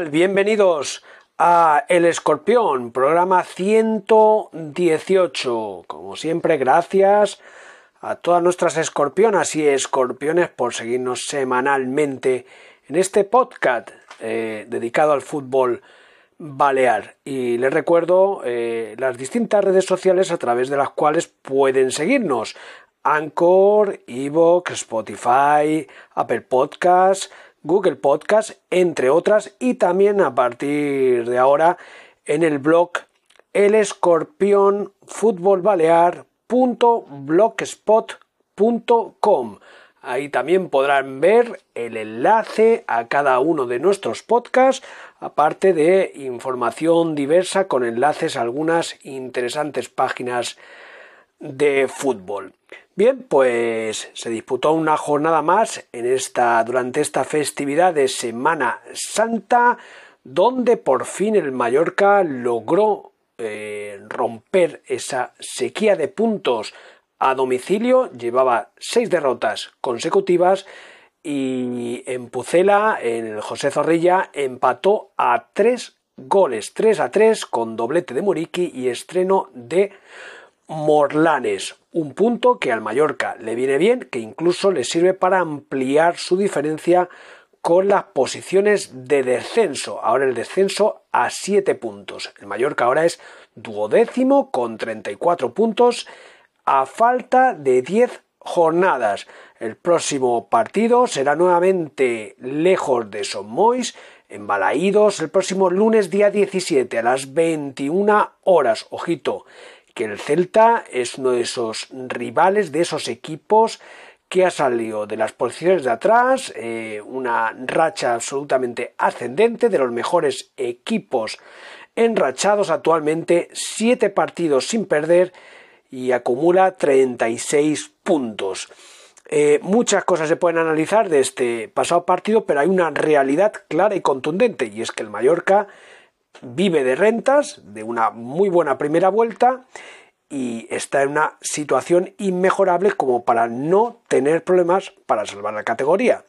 Bienvenidos a El Escorpión, programa 118. Como siempre, gracias a todas nuestras escorpionas y escorpiones por seguirnos semanalmente en este podcast eh, dedicado al fútbol balear. Y les recuerdo eh, las distintas redes sociales a través de las cuales pueden seguirnos. Anchor, Evox, Spotify, Apple Podcasts, Google Podcast, entre otras, y también a partir de ahora en el blog el escorpión Ahí también podrán ver el enlace a cada uno de nuestros podcasts, aparte de información diversa con enlaces a algunas interesantes páginas de fútbol. Bien, pues se disputó una jornada más en esta, durante esta festividad de Semana Santa, donde por fin el Mallorca logró eh, romper esa sequía de puntos a domicilio, llevaba seis derrotas consecutivas y en Pucela, el José Zorrilla empató a tres goles, 3 a 3 con doblete de Muriqui y estreno de Morlanes, un punto que al Mallorca le viene bien, que incluso le sirve para ampliar su diferencia con las posiciones de descenso. Ahora el descenso a 7 puntos. El Mallorca ahora es duodécimo con 34 puntos a falta de 10 jornadas. El próximo partido será nuevamente lejos de Somois, en Balaídos, el próximo lunes día 17 a las 21 horas. Ojito, que el Celta es uno de esos rivales, de esos equipos que ha salido de las posiciones de atrás, eh, una racha absolutamente ascendente de los mejores equipos enrachados actualmente, siete partidos sin perder y acumula 36 puntos. Eh, muchas cosas se pueden analizar de este pasado partido, pero hay una realidad clara y contundente, y es que el Mallorca vive de rentas, de una muy buena primera vuelta y está en una situación inmejorable como para no tener problemas para salvar la categoría.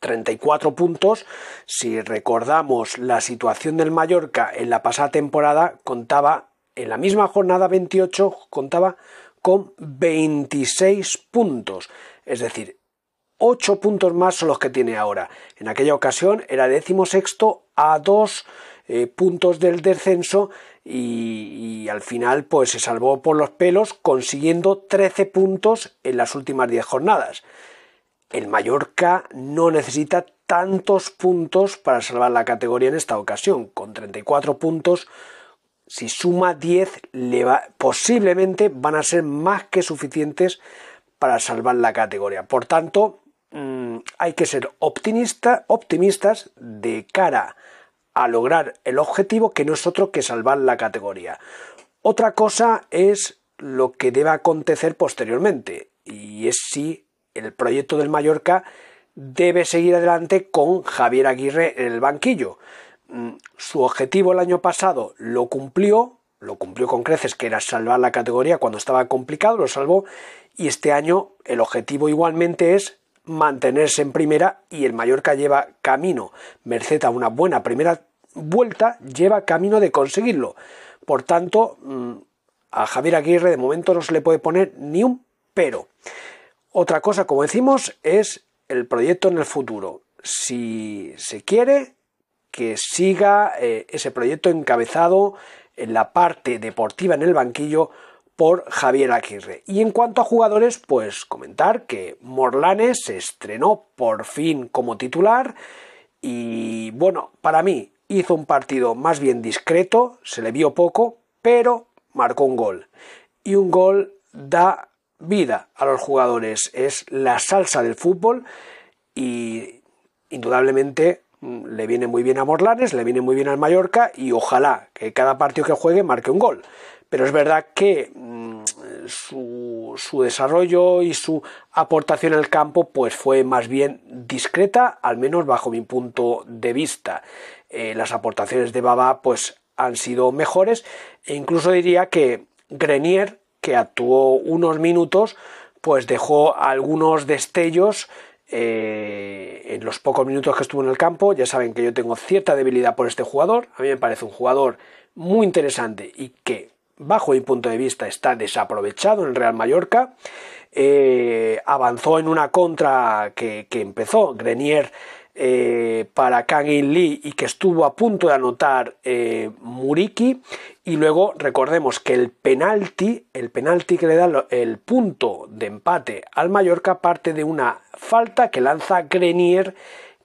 34 eh, puntos, si recordamos la situación del Mallorca en la pasada temporada, contaba en la misma jornada 28, contaba con 26 puntos. Es decir, 8 puntos más son los que tiene ahora. En aquella ocasión era décimo sexto a 2 eh, puntos del descenso y, y, al final pues se salvó por los pelos consiguiendo 13 puntos en las últimas 10 jornadas. El Mallorca no necesita tantos puntos para salvar la categoría en esta ocasión. Con 34 puntos, si suma 10, le va, posiblemente van a ser más que suficientes para salvar la categoría. Por tanto, Mm, hay que ser optimista, optimistas de cara a lograr el objetivo que no es otro que salvar la categoría. Otra cosa es lo que debe acontecer posteriormente y es si el proyecto del Mallorca debe seguir adelante con Javier Aguirre en el banquillo. Mm, su objetivo el año pasado lo cumplió, lo cumplió con creces, que era salvar la categoría cuando estaba complicado, lo salvó, y este año el objetivo igualmente es mantenerse en primera y el Mallorca lleva camino, merced a una buena primera vuelta, lleva camino de conseguirlo. Por tanto, mm, a Javier Aguirre de momento no se le puede poner ni un pero. Otra cosa, como decimos, es el proyecto en el futuro. Si se quiere que siga eh, ese proyecto encabezado en la parte deportiva en el banquillo por Javier Aguirre. Y en cuanto a jugadores, pues comentar que Morlanes se estrenó por fin como titular y bueno, para mí hizo un partido más bien discreto, se le vio poco, pero marcó un gol. Y un gol da vida a los jugadores, es la salsa del fútbol y indudablemente le viene muy bien a Morlanes, le viene muy bien al Mallorca y ojalá que cada partido que juegue marque un gol. Pero es verdad que mm, su, su, desarrollo y su aportación al campo pues fue más bien discreta, al menos bajo mi punto de vista. Eh, las aportaciones de Baba pues han sido mejores e incluso diría que Grenier, que actuó unos minutos, pues dejó algunos destellos eh, en los pocos minutos que estuvo en el campo. Ya saben que yo tengo cierta debilidad por este jugador. A mí me parece un jugador muy interesante y que, bajo mi punto de vista, está desaprovechado en el Real Mallorca. Eh, avanzó en una contra que, empezó Grenier eh, para Kang In Lee y que estuvo a punto de anotar Muriki. Y luego recordemos que el penalti, el penalti que le da el punto de empate al Mallorca parte de una falta que lanza Grenier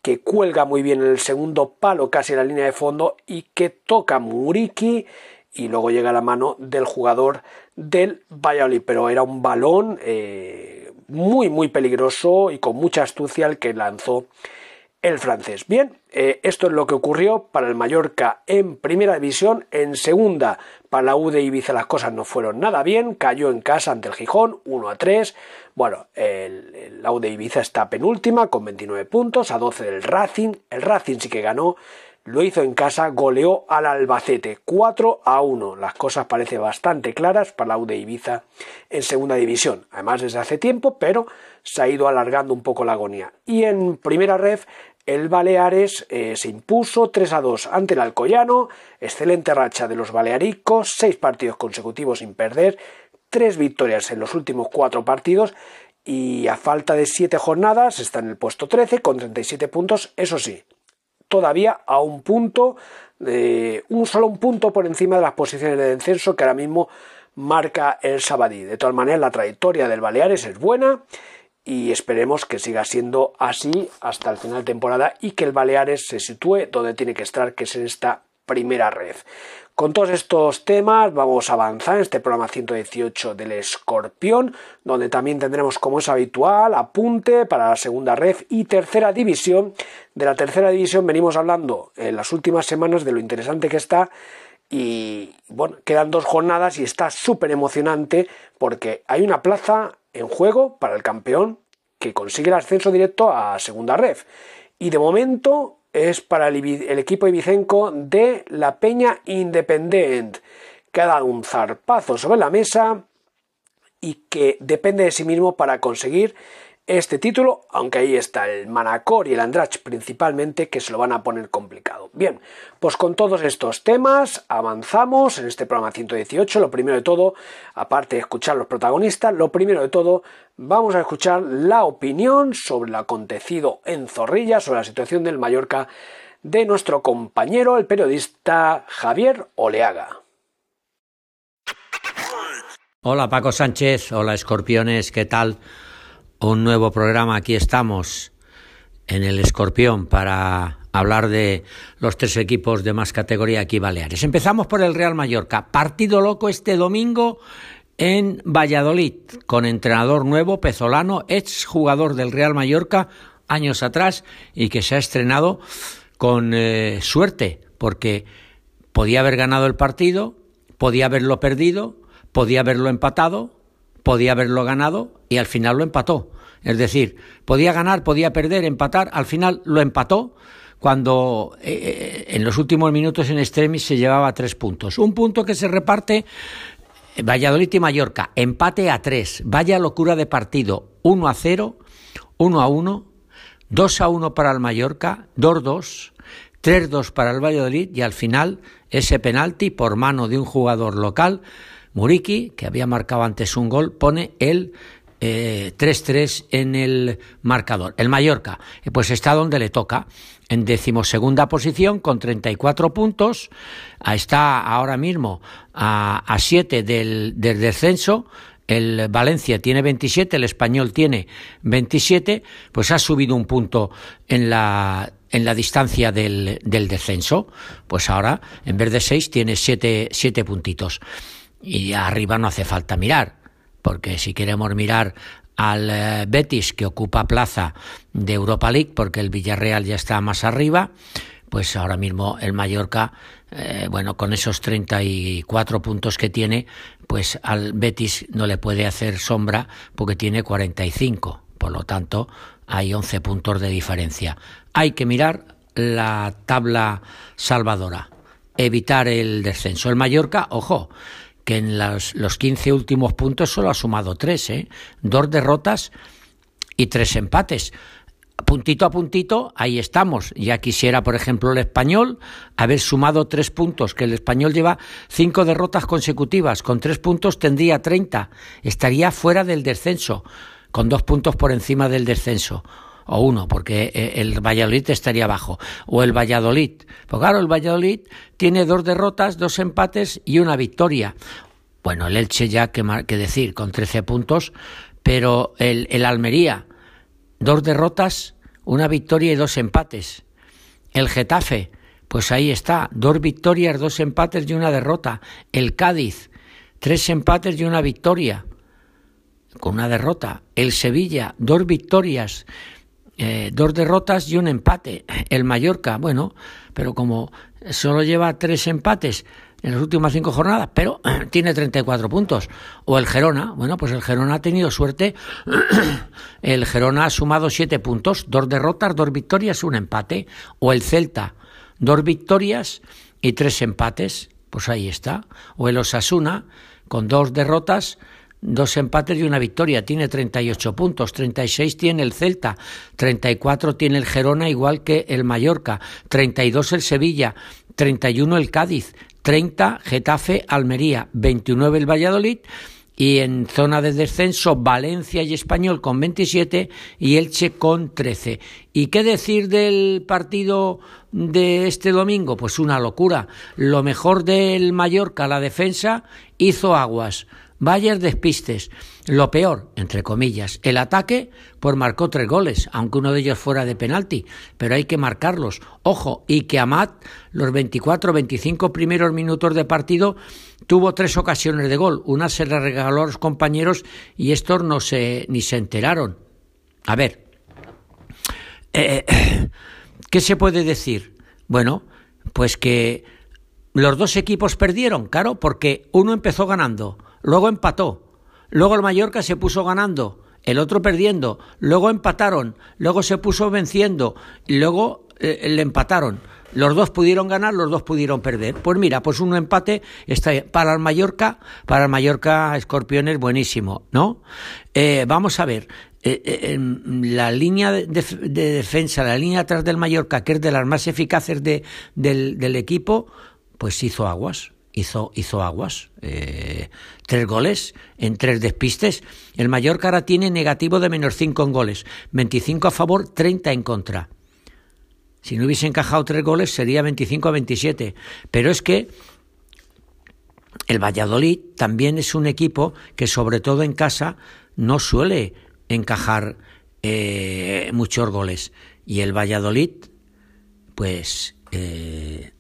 que cuelga muy bien en el segundo palo casi en la línea de fondo y que toca Muriki y luego llega a la mano del jugador del Valladolid pero era un balón eh, muy muy peligroso y con mucha astucia el que lanzó el francés. Bien, eh, esto es lo que ocurrió para el Mallorca en primera división. En segunda, para la U de Ibiza las cosas no fueron nada bien. Cayó en casa ante el Gijón, 1 a 3. Bueno, la U de Ibiza está penúltima con 29 puntos, a 12 del Racing. El Racing sí que ganó. Lo hizo en casa, goleó al Albacete 4 a 1. Las cosas parecen bastante claras para la U de Ibiza en segunda división. Además desde hace tiempo, pero se ha ido alargando un poco la agonía. Y en primera ref, el Baleares eh, se impuso 3 a 2 ante el Alcoyano, excelente racha de los balearicos, seis partidos consecutivos sin perder, tres victorias en los últimos cuatro partidos y a falta de siete jornadas está en el puesto 13 con 37 puntos, eso sí, todavía a un punto, de, un solo un punto por encima de las posiciones de descenso que ahora mismo marca el Sabadí. De todas maneras, la trayectoria del Baleares es buena y esperemos que siga siendo así hasta el final de temporada y que el Baleares se sitúe donde tiene que estar, que es en esta primera red. Con todos estos temas vamos a avanzar en este programa 118 del Escorpión, donde también tendremos, como es habitual, apunte para la segunda red y tercera división. De la tercera división venimos hablando en las últimas semanas de lo interesante que está y bueno, quedan dos jornadas y está súper emocionante porque hay una plaza en juego para el campeón que consigue el ascenso directo a segunda ref. Y de momento es para el, equipo ibicenco de la Peña Independent, que ha dado un zarpazo sobre la mesa y que depende de sí mismo para conseguir este título, aunque ahí está el Manacor y el Andrach principalmente, que se lo van a poner complicado. Bien, pues con todos estos temas avanzamos en este programa 118. Lo primero de todo, aparte de escuchar los protagonistas, lo primero de todo, vamos a escuchar la opinión sobre lo acontecido en Zorrilla, sobre la situación del Mallorca, de nuestro compañero, el periodista Javier Oleaga. Hola Paco Sánchez, hola escorpiones, ¿qué tal? Un nuevo programa. Aquí estamos en el Escorpión para hablar de los tres equipos de más categoría aquí Baleares. Empezamos por el Real Mallorca. Partido loco este domingo en Valladolid con entrenador nuevo, Pezolano, ex jugador del Real Mallorca años atrás y que se ha estrenado con eh, suerte porque podía haber ganado el partido, podía haberlo perdido, podía haberlo empatado, podía haberlo ganado y al final lo empató. Es decir, podía ganar, podía perder, empatar, al final lo empató cuando eh, eh, en los últimos minutos en extremis se llevaba tres puntos. Un punto que se reparte eh, Valladolid y Mallorca, empate a tres, vaya locura de partido, 1 a 0, 1 a 1, 2 a 1 para el Mallorca, 2-2, 3-2 para el Valladolid y al final ese penalti por mano de un jugador local, Muriki, que había marcado antes un gol, pone el 3-3 en el marcador. El Mallorca, pues está donde le toca, en decimosegunda posición con 34 puntos, está ahora mismo a 7 del, del descenso, el Valencia tiene 27, el Español tiene 27, pues ha subido un punto en la, en la distancia del, del descenso. Pues ahora, en vez de 6, tiene 7 siete, puntitos. Y arriba no hace falta mirar, porque si queremos mirar al eh, Betis, que ocupa plaza de Europa League, porque el Villarreal ya está más arriba, pues ahora mismo el Mallorca, eh, bueno, con esos 34 puntos que tiene, pues al Betis no le puede hacer sombra porque tiene 45. Por lo tanto, hay 11 puntos de diferencia. Hay que mirar la tabla salvadora, evitar el descenso. El Mallorca, ojo, que en los, los 15 últimos puntos solo ha sumado 3, ¿eh? dos derrotas y tres empates puntito a puntito, ahí estamos. Ya quisiera, por ejemplo, el español haber sumado tres puntos, que el español lleva cinco derrotas consecutivas. Con tres puntos tendría treinta. Estaría fuera del descenso, con dos puntos por encima del descenso. O uno, porque eh, el Valladolid estaría abajo. O el Valladolid. Pues claro, el Valladolid tiene dos derrotas, dos empates y una victoria. Bueno, el Elche ya, que, que decir, con trece puntos, pero el, el Almería dos derrotas, una victoria y dos empates. El Getafe, pues ahí está, dos victorias, dos empates y una derrota. El Cádiz, tres empates y una victoria, con una derrota. El Sevilla, dos victorias, eh, dos derrotas y un empate. El Mallorca, bueno, pero como solo lleva tres empates, en las últimas cinco jornadas, pero tiene 34 puntos. O el Gerona, bueno, pues el Gerona ha tenido suerte. El Gerona ha sumado siete puntos, dos derrotas, dos victorias, un empate. O el Celta, dos victorias y tres empates, pues ahí está. O el Osasuna, con dos derrotas, dos empates y una victoria, tiene 38 puntos, 36 tiene el Celta, 34 tiene el Gerona, igual que el Mallorca, 32 el Sevilla, 31 el Cádiz, 30 Getafe, Almería, 29 el Valladolid y en zona de descenso Valencia y Español con 27 y Elche con 13. ¿Y qué decir del partido de este domingo? Pues una locura. Lo mejor del Mallorca, la defensa, hizo aguas. Varias despistes. Lo peor, entre comillas, el ataque, pues marcó tres goles, aunque uno de ellos fuera de penalti, pero hay que marcarlos. Ojo, y que Amat, los 24 25 primeros minutos de partido, tuvo tres ocasiones de gol. Una se la regaló a los compañeros y estos no se, ni se enteraron. A ver, eh, ¿qué se puede decir? Bueno, pues que los dos equipos perdieron, claro, porque uno empezó ganando luego empató, luego el Mallorca se puso ganando, el otro perdiendo, luego empataron, luego se puso venciendo, luego eh, le empataron. Los dos pudieron ganar, los dos pudieron perder. Pues mira, pues un empate está para el Mallorca, para el Mallorca Escorpión buenísimo, ¿no? Eh, vamos a ver, eh, la línea de, defensa, la línea atrás del Mallorca, que es de las más eficaces de, del, del equipo, pues hizo aguas hizo, hizo aguas. Eh, tres goles en tres despistes. El Mallorca ahora tiene negativo de menos cinco en goles. 25 a favor, 30 en contra. Si no hubiese encajado tres goles sería 25 a 27. Pero es que el Valladolid también es un equipo que sobre todo en casa no suele encajar eh, muchos goles. Y el Valladolid, pues eh,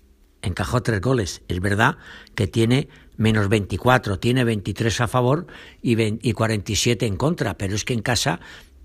encajó tres goles. Es verdad que tiene menos 24, tiene 23 a favor y, 47 en contra, pero es que en casa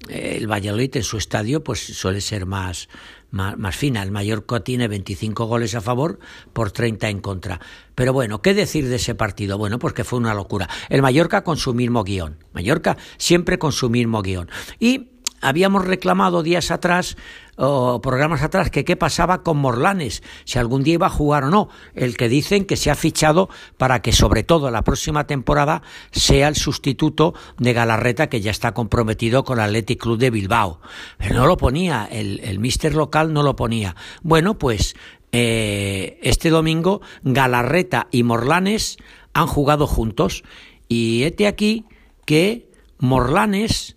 eh, el Valladolid en su estadio pues suele ser más, más, fina. El Mallorca tiene 25 goles a favor por 30 en contra. Pero bueno, ¿qué decir de ese partido? Bueno, pues que fue una locura. El Mallorca con su mismo guion. Mallorca siempre con su mismo guion. Y habíamos reclamado días atrás o programas atrás que qué pasaba con Morlanes, si algún día iba a jugar o no. El que dicen que se ha fichado para que sobre todo la próxima temporada sea el sustituto de Galarreta que ya está comprometido con el Athletic Club de Bilbao. Pero no lo ponía, el, el mister local no lo ponía. Bueno, pues eh, este domingo Galarreta y Morlanes han jugado juntos y este aquí que Morlanes,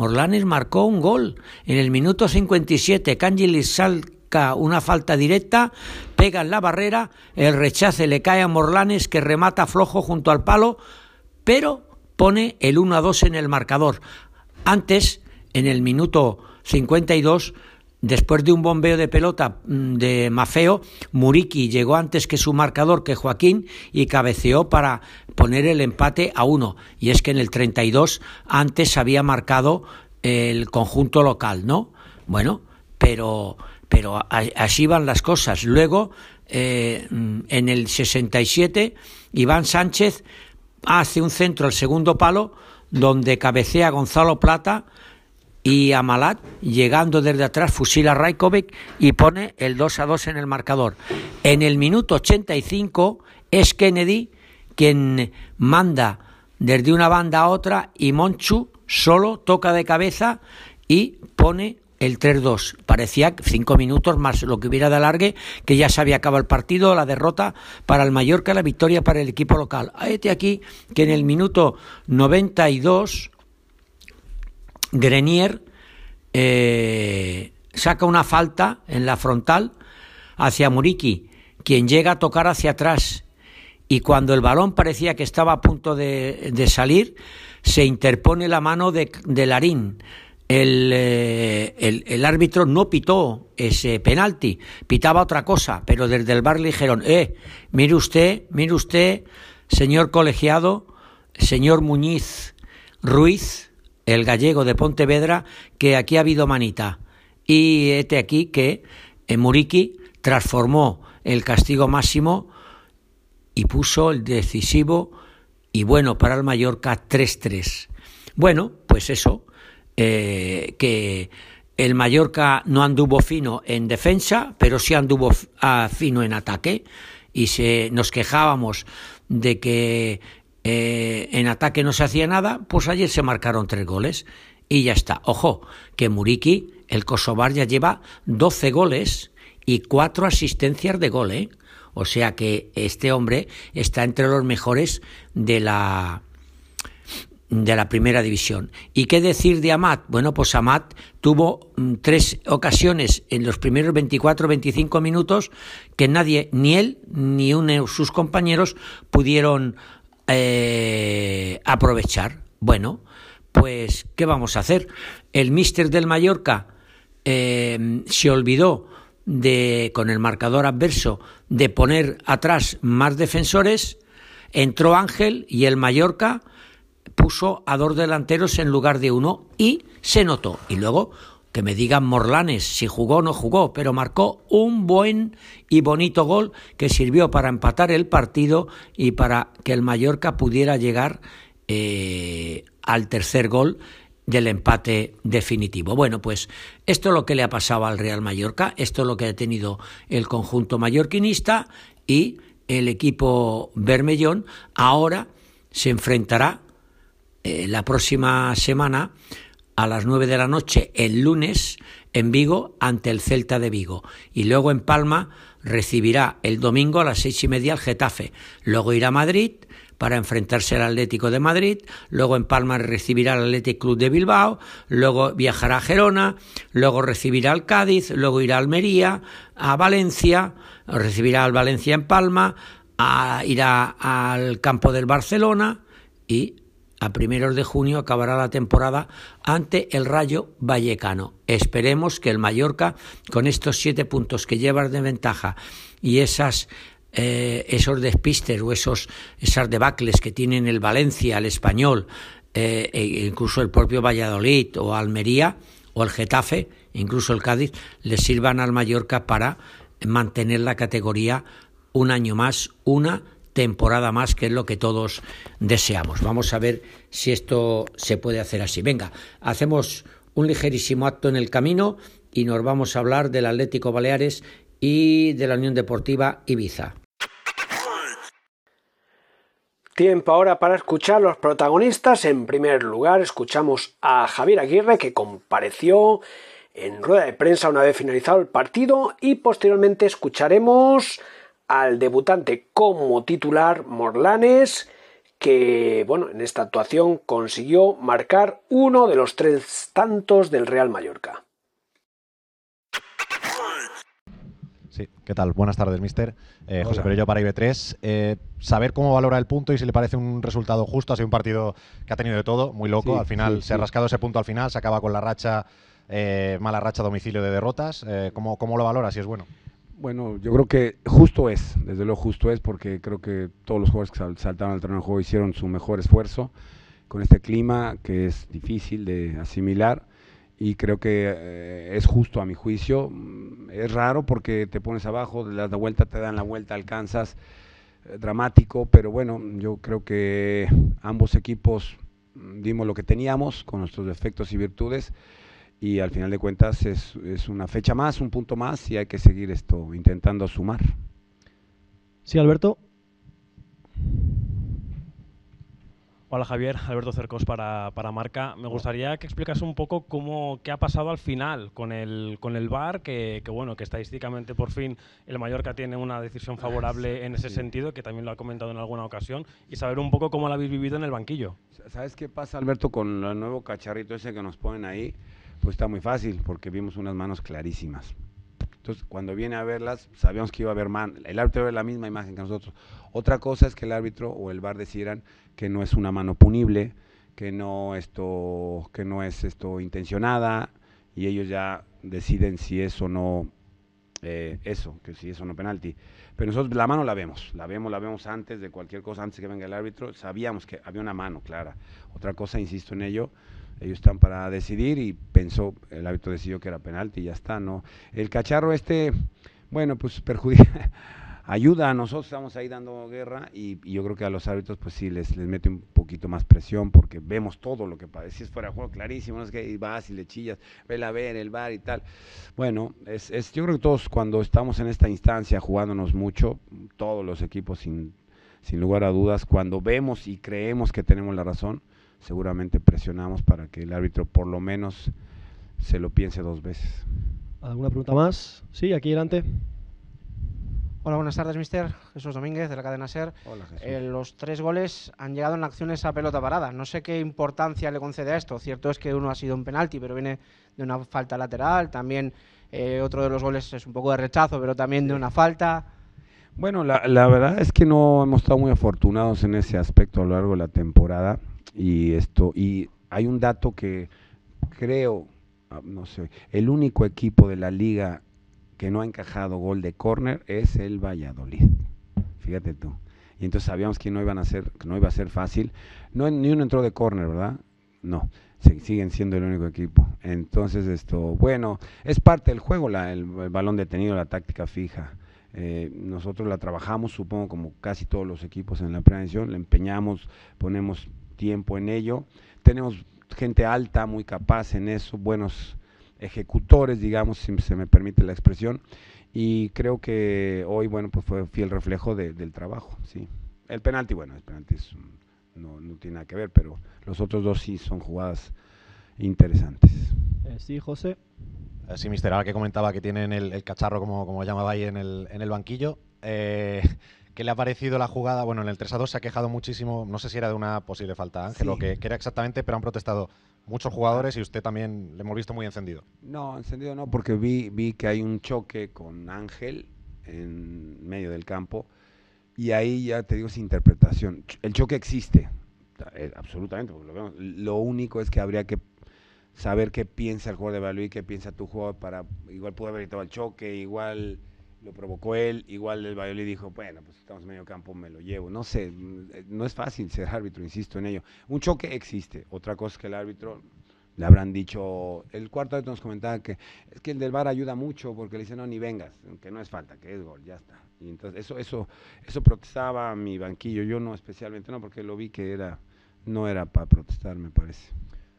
Morlanes marcó un gol en el minuto 57. Cangelis salca una falta directa, pega en la barrera, el rechace le cae a Morlanes que remata flojo junto al palo, pero pone el 1 a 2 en el marcador. Antes, en el minuto 52, Después de un bombeo de pelota mm, de Mafeo, Muriqui llegó antes que su marcador, que Joaquín, y cabeceó para poner el empate a uno. Y es que en el 32 antes había marcado el conjunto local, ¿no? Bueno, pero, pero así van las cosas. Luego, eh, mm, en el 67, Iván Sánchez hace un centro al segundo palo, donde cabecea Gonzalo Plata y Amalat, llegando desde atrás, fusila a Rajkovic y pone el 2 a 2 en el marcador. En el minuto 85 es Kennedy quien manda desde una banda a otra y Monchu solo toca de cabeza y pone el 3-2. Parecía cinco minutos más lo que hubiera de alargue, que ya se había acabado el partido, la derrota para el Mallorca, la victoria para el equipo local. Este aquí que en el minuto 92 Grenier eh, saca una falta en la frontal hacia Muriki, quien llega a tocar hacia atrás y cuando el balón parecía que estaba a punto de, salir, se interpone la mano de, Larín. Eh, el, el, árbitro no pitó ese penalti, pitaba otra cosa, pero desde el bar le dijeron, eh, mire usted, mire usted, señor colegiado, señor Muñiz Ruiz, el gallego de Pontevedra, que aquí ha habido manita. Y este aquí que en Muriqui transformó el castigo máximo y puso el decisivo y bueno para el Mallorca 3-3. Bueno, pues eso, eh, que el Mallorca no anduvo fino en defensa, pero sí anduvo ah, fino en ataque y se, nos quejábamos de que eh, en ataque no se hacía nada, pues ayer se marcaron tres goles y ya está. Ojo, que Muriki, el Kosovar, ya lleva 12 goles y cuatro asistencias de gol, ¿eh? O sea que este hombre está entre los mejores de la de la primera división. ¿Y qué decir de Amat? Bueno, pues Amat tuvo mm, tres ocasiones en los primeros 24-25 minutos que nadie, ni él ni uno de sus compañeros, pudieron eh, aprovechar. Bueno, pues, ¿qué vamos a hacer? El míster del Mallorca eh, se olvidó de, con el marcador adverso, de poner atrás más defensores, entró Ángel y el Mallorca puso a dos delanteros en lugar de uno y se notó. Y luego que me digan Morlanes si jugó o no jugó, pero marcó un buen y bonito gol que sirvió para empatar el partido y para que el Mallorca pudiera llegar eh, al tercer gol del empate definitivo. Bueno, pues esto es lo que le ha pasado al Real Mallorca, esto es lo que ha tenido el conjunto mallorquinista y el equipo Bermellón ahora se enfrentará eh, la próxima semana a las 9 de la noche el lunes en Vigo ante el Celta de Vigo. Y luego en Palma recibirá el domingo a las seis y media al Getafe. Luego irá a Madrid para enfrentarse al Atlético de Madrid, luego en Palma recibirá al Athletic Club de Bilbao, luego viajará a Gerona, luego recibirá al Cádiz, luego irá a Almería, a Valencia, recibirá al Valencia en Palma, irá al campo del Barcelona. Y a primeros de junio acabará la temporada ante el Rayo Vallecano. Esperemos que el Mallorca, con estos siete puntos que lleva de ventaja y esas eh, esos despistes o esos esas debacles que tienen el Valencia, el Español, eh, e incluso el propio Valladolid o Almería o el Getafe, incluso el Cádiz, les sirvan al Mallorca para mantener la categoría un año más, una temporada más, que es lo que todos deseamos. Vamos a ver si esto se puede hacer así. Venga, hacemos un ligerísimo acto en el camino y nos vamos a hablar del Atlético Baleares y de la Unión Deportiva Ibiza. Tiempo ahora para escuchar los protagonistas. En primer lugar, escuchamos a Javier Aguirre, que compareció en rueda de prensa una vez finalizado el partido, y posteriormente escucharemos al debutante como titular Morlanes, que, bueno, en esta actuación consiguió marcar uno de los tres tantos del Real Mallorca. Sí, ¿qué tal? Buenas tardes, mister. Eh, José Perello para IB3. Eh, saber cómo valora el punto y si le parece un resultado justo. Ha sido un partido que ha tenido de todo, muy loco. al final se ha rascado ese punto al final, se acaba con la racha, eh, mala racha domicilio de derrotas. ¿cómo, ¿Cómo lo valora? Si es bueno. Bueno, yo creo que justo es, desde luego justo es, porque creo que todos los jugadores que saltaron al terreno de juego hicieron su mejor esfuerzo con este clima que es difícil de asimilar y creo que eh, es justo a mi juicio. Mm, es raro porque te pones abajo, la vuelta, te dan la vuelta, alcanzas, eh, dramático, pero bueno, yo creo que ambos equipos mm, dimos lo que teníamos con nuestros defectos y virtudes y al final de cuentas es, es, una fecha más, un punto más y hay que seguir esto intentando sumar. Sí, Alberto. Hola Javier, Alberto Cercos para, para, Marca. Me gustaría que explicas un poco cómo qué ha pasado al final con el con el VAR, que, que, bueno, que estadísticamente por fin el Mallorca tiene una decisión favorable en ese sentido, que también lo ha comentado en alguna ocasión, y saber un poco cómo lo habéis vivido en el banquillo. ¿Sabes qué pasa, Alberto, con el nuevo cacharrito ese que nos ponen ahí? Pues está muy fácil, porque vimos unas manos clarísimas. Entonces, cuando viene a verlas, sabíamos que iba a haber man. El árbitro ve la misma imagen que nosotros. Otra cosa es que el árbitro o el VAR decidieran que no es una mano punible, que no esto, que no es esto intencionada, y ellos ya deciden si es o no eh, eso, que si es o no penalti. Pero nosotros la mano la vemos, la vemos, la vemos antes de cualquier cosa, antes que venga el árbitro, sabíamos que había una mano clara. Otra cosa, insisto en ello, ellos están para decidir y pensó, el árbitro decidió que era penalti y ya está, ¿no? El cacharro este, bueno, pues perjudica, ayuda a nosotros, estamos ahí dando guerra y, yo creo que a los árbitros pues sí les, les mete un poquito más presión porque vemos todo lo que pasa, si es fuera de juego clarísimo, no es que vas y le chillas, vela a ver el bar y tal. Bueno, es, es, yo creo que todos cuando estamos en esta instancia jugándonos mucho, todos los equipos sin, sin lugar a dudas, cuando vemos y creemos que tenemos la razón, seguramente presionamos para que el árbitro por lo menos se lo piense dos veces. ¿Alguna pregunta más? Sí, aquí delante. Hola, buenas tardes, mister. Jesús Domínguez, de la cadena SER. Hola, Jesús. Eh, los tres goles han llegado en acciones a pelota parada. No sé qué importancia le concede a esto. Cierto es que uno ha sido un penalti, pero viene de una falta lateral. También eh, otro de los goles es un poco de rechazo, pero también de una falta. Bueno, la, la verdad es que no hemos estado muy afortunados en ese aspecto a lo largo de la temporada y esto y hay un dato que creo ah, no sé el único equipo de la liga que no ha encajado gol de córner es el Valladolid. Fíjate tú. Y entonces sabíamos que no iban a ser que no iba a ser fácil. No ni uno entró de córner verdad no. Siguen siendo el único equipo. Entonces esto bueno es parte del juego la, el, el balón detenido la táctica fija. Eh, nosotros la trabajamos, supongo, como casi todos los equipos en la prevención, la empeñamos, ponemos tiempo en ello. Tenemos gente alta, muy capaz en eso, buenos ejecutores, digamos, si se me permite la expresión. Y creo que hoy, bueno, pues fue fiel reflejo de, del trabajo, sí. El penalti, bueno, el penalti no, no, tiene nada que ver, pero los otros dos sí son jugadas interesantes. Eh, sí, José. Eh, sí, mister, ahora que comentaba que tienen el, el cacharro, como, como llamaba ahí en el, en el banquillo, eh, ¿Qué le ha parecido la jugada? Bueno, en el 3 a 2 se ha quejado muchísimo, no sé si era de una posible falta Ángel o que, era exactamente, pero han protestado muchos jugadores y usted también le hemos visto muy encendido. No, encendido no, porque vi, vi que hay un choque con Ángel en medio del campo y ahí ya te digo esa interpretación. El choque existe, eh, absolutamente, lo, vemos. lo único es que habría que saber qué piensa el jugador de Valui, qué piensa tu jugador para, igual pudo haber evitado el choque, igual lo provocó él, igual el Bayoli dijo, bueno, pues estamos en medio campo, me lo llevo. No sé, no es fácil ser árbitro, insisto en ello. Un choque existe, otra cosa es que el árbitro le habrán dicho, el cuarto árbitro nos comentaba que es que el del bar ayuda mucho porque le dice, no, ni vengas, que no es falta, que es gol, ya está. Y entonces eso, eso, eso protestaba mi banquillo, yo no especialmente, no, porque lo vi que era, no era para protestar, me parece.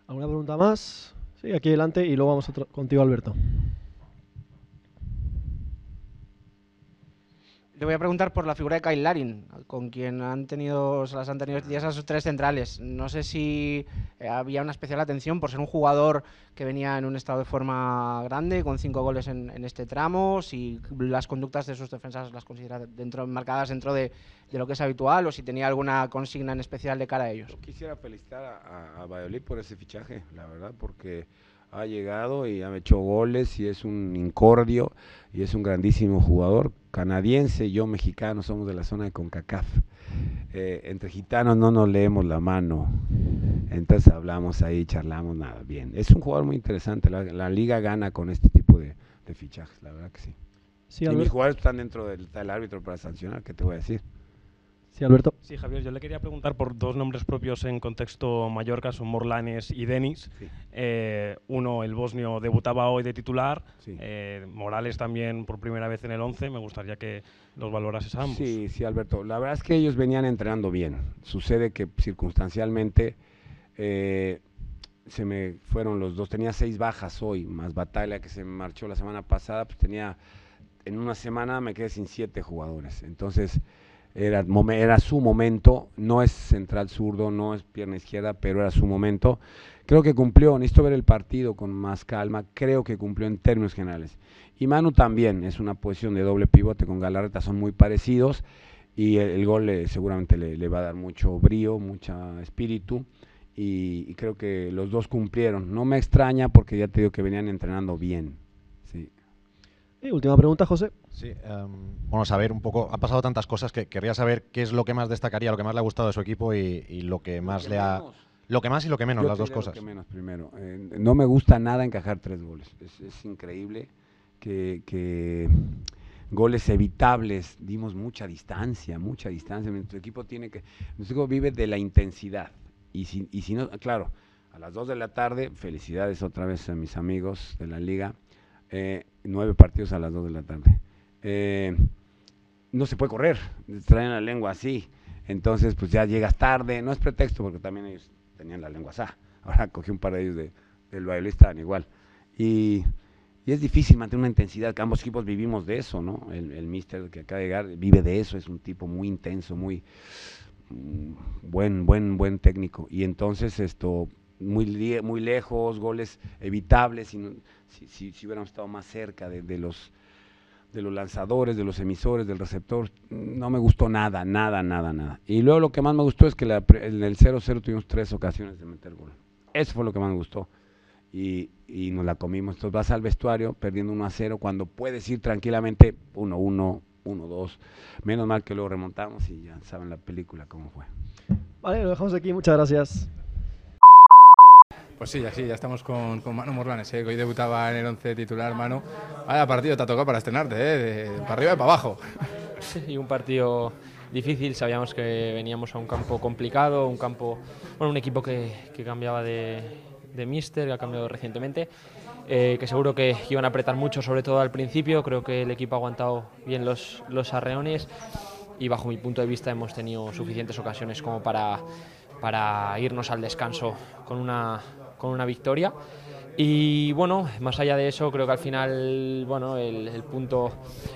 ¿Alguna pregunta más? Sí, aquí adelante y luego vamos contigo, Alberto. Le voy a preguntar por la figura de Kyle Larin, con quien han tenido, se las han tenido días a sus tres centrales. No sé si eh, había una especial atención por ser un jugador que venía en un estado de forma grande, con cinco goles en, este tramo, si las conductas de sus defensas las considera dentro, marcadas dentro de, lo que es habitual o si tenía alguna consigna en especial de cara a ellos. quisiera felicitar a, a Valladolid por ese fichaje, la verdad, porque ha llegado y ha hecho goles y es un incordio y es un grandísimo jugador canadiense, yo mexicano, somos de la zona de CONCACAF. Eh, entre gitanos no nos leemos la mano, entonces hablamos ahí, charlamos, nada, bien. Es un jugador muy interesante, la, liga gana con este tipo de, fichajes, la verdad que sí. sí y mis jugadores están dentro del, del árbitro para sancionar, ¿qué te voy a decir? Sí, Alberto. Sí, Javier, yo le quería preguntar por dos nombres propios en contexto Mallorca, son Morlanes y Denis. Eh, uno, el bosnio, debutaba hoy de titular. Eh, Morales también por primera vez en el 11. Me gustaría que los valorases ambos. Sí, sí, Alberto. La verdad es que ellos venían entrenando bien. Sucede que circunstancialmente eh, se me fueron los dos. Tenía seis bajas hoy, más Batalla que se marchó la semana pasada. Pues tenía, en una semana me quedé sin siete jugadores. Entonces era, su momento, no es central zurdo, no es pierna izquierda, pero era su momento. Creo que cumplió, necesito ver el partido con más calma, creo que cumplió en términos generales. Y Manu también, es una posición de doble pivote con Galarreta, son muy parecidos y el, gol seguramente le, va a dar mucho brío, mucho espíritu y, creo que los dos cumplieron. No me extraña porque ya te digo que venían entrenando bien. Sí. Última pregunta, José. Sí, um, bueno, saber un poco, ha pasado tantas cosas que querría saber qué es lo que más destacaría, lo que más le ha gustado de su equipo y, lo que más le ha... Lo que más y lo que menos, las dos cosas. Lo que menos primero. Eh, no me gusta nada encajar tres goles. Es, increíble que, goles evitables, dimos mucha distancia, mucha distancia. Nuestro equipo tiene que, nuestro equipo vive de la intensidad. Y si, y si no, claro, a las dos de la tarde, felicidades otra vez a mis amigos de la liga, eh, nueve partidos a las dos de la tarde eh, no se puede correr, traen la lengua así, entonces pues ya llegas tarde, no es pretexto porque también ellos tenían la lengua así, ahora cogí un par de ellos de, del baile, igual, y, es difícil mantener una intensidad, que ambos equipos vivimos de eso, ¿no? El, el mister que acaba de llegar vive de eso, es un tipo muy intenso, muy mm, buen, buen, buen técnico, y entonces esto, muy, muy lejos, goles evitables, si, si, hubiéramos estado más cerca de los de los lanzadores, de los emisores, del receptor, no me gustó nada, nada, nada, nada. Y luego lo que más me gustó es que en el 0-0 tuvimos tres ocasiones de meter gol. Eso fue lo que más me gustó. Y, y nos la comimos. Entonces vas al vestuario perdiendo 1-0 cuando puedes ir tranquilamente 1-1, 1-2. Menos mal que luego remontamos y ya saben la película cómo fue. Vale, lo dejamos aquí. Muchas gracias. Pues sí, así ya estamos con, con Manu Morlanes, ¿eh? que hoy debutaba en el 11 titular, Manu. Vaya partido te ha tocado para estrenarte, ¿eh? de, para arriba y para abajo. Sí, un partido difícil, sabíamos que veníamos a un campo complicado, un campo, bueno, un equipo que, que cambiaba de, de míster, que ha cambiado recientemente, eh, que seguro que iban a apretar mucho, sobre todo al principio, creo que el equipo ha aguantado bien los, los arreones y bajo mi punto de vista hemos tenido suficientes ocasiones como para, para irnos al descanso con una con una victoria. Y bueno, más allá de eso, creo que al final bueno, el, punto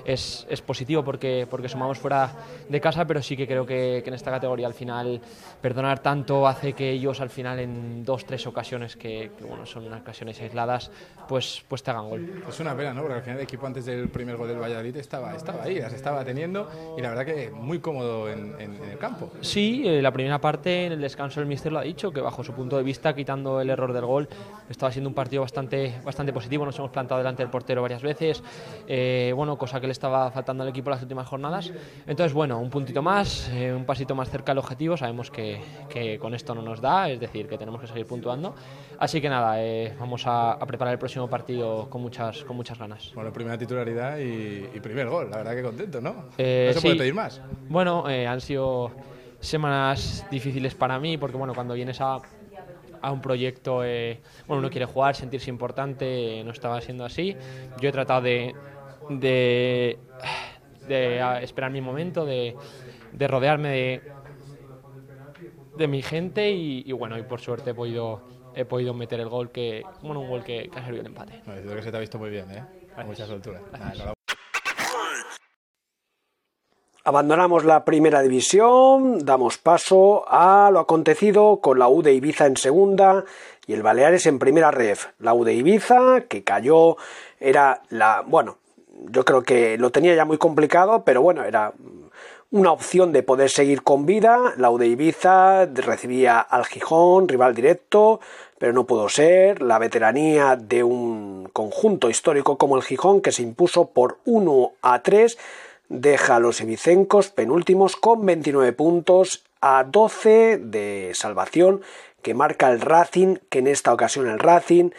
es, es, positivo porque, porque sumamos fuera de casa, pero sí que creo que, que, en esta categoría al final perdonar tanto hace que ellos al final en dos, tres ocasiones, que, bueno, son ocasiones aisladas, pues, pues te hagan gol. Es una pena, ¿no? Porque al final el equipo antes del primer gol del Valladolid estaba, estaba ahí, las estaba teniendo y la verdad que muy cómodo en, en, el campo. Sí, eh, la primera parte en el descanso el míster lo ha dicho, que bajo su punto de vista, quitando el error del gol, estaba siendo un partido partido bastante, bastante positivo, nos hemos plantado delante del portero varias veces, eh, bueno, cosa que le estaba faltando al equipo las últimas jornadas. Entonces, bueno, un puntito más, eh, un pasito más cerca al objetivo, sabemos que, que, con esto no nos da, es decir, que tenemos que seguir puntuando. Así que nada, eh, vamos a, preparar el próximo partido con muchas, con muchas ganas. Bueno, primera titularidad y, primer gol, la verdad que contento, ¿no? no se puede pedir más. Bueno, han sido semanas difíciles para mí porque bueno cuando vienes a, a un proyecto, eh, bueno, uno quiere jugar, sentirse importante, no estaba siendo así. Yo he tratado de, de, esperar mi momento, de, de rodearme de, de mi gente y, bueno, y por suerte he podido, he podido meter el gol que, bueno, un gol que, ha servido el empate. creo que se te ha visto muy bien, ¿eh? A mucha soltura. Abandonamos la primera división, damos paso a lo acontecido con la U de Ibiza en segunda y el Baleares en primera ref. La U de Ibiza, que cayó, era la. Bueno, yo creo que lo tenía ya muy complicado, pero bueno, era una opción de poder seguir con vida. La U de Ibiza recibía al Gijón, rival directo, pero no pudo ser. La veteranía de un conjunto histórico como el Gijón, que se impuso por 1 a 3 deja a los ibicencos penúltimos con 29 puntos a 12 de salvación que marca el Racing, que en esta ocasión el Racing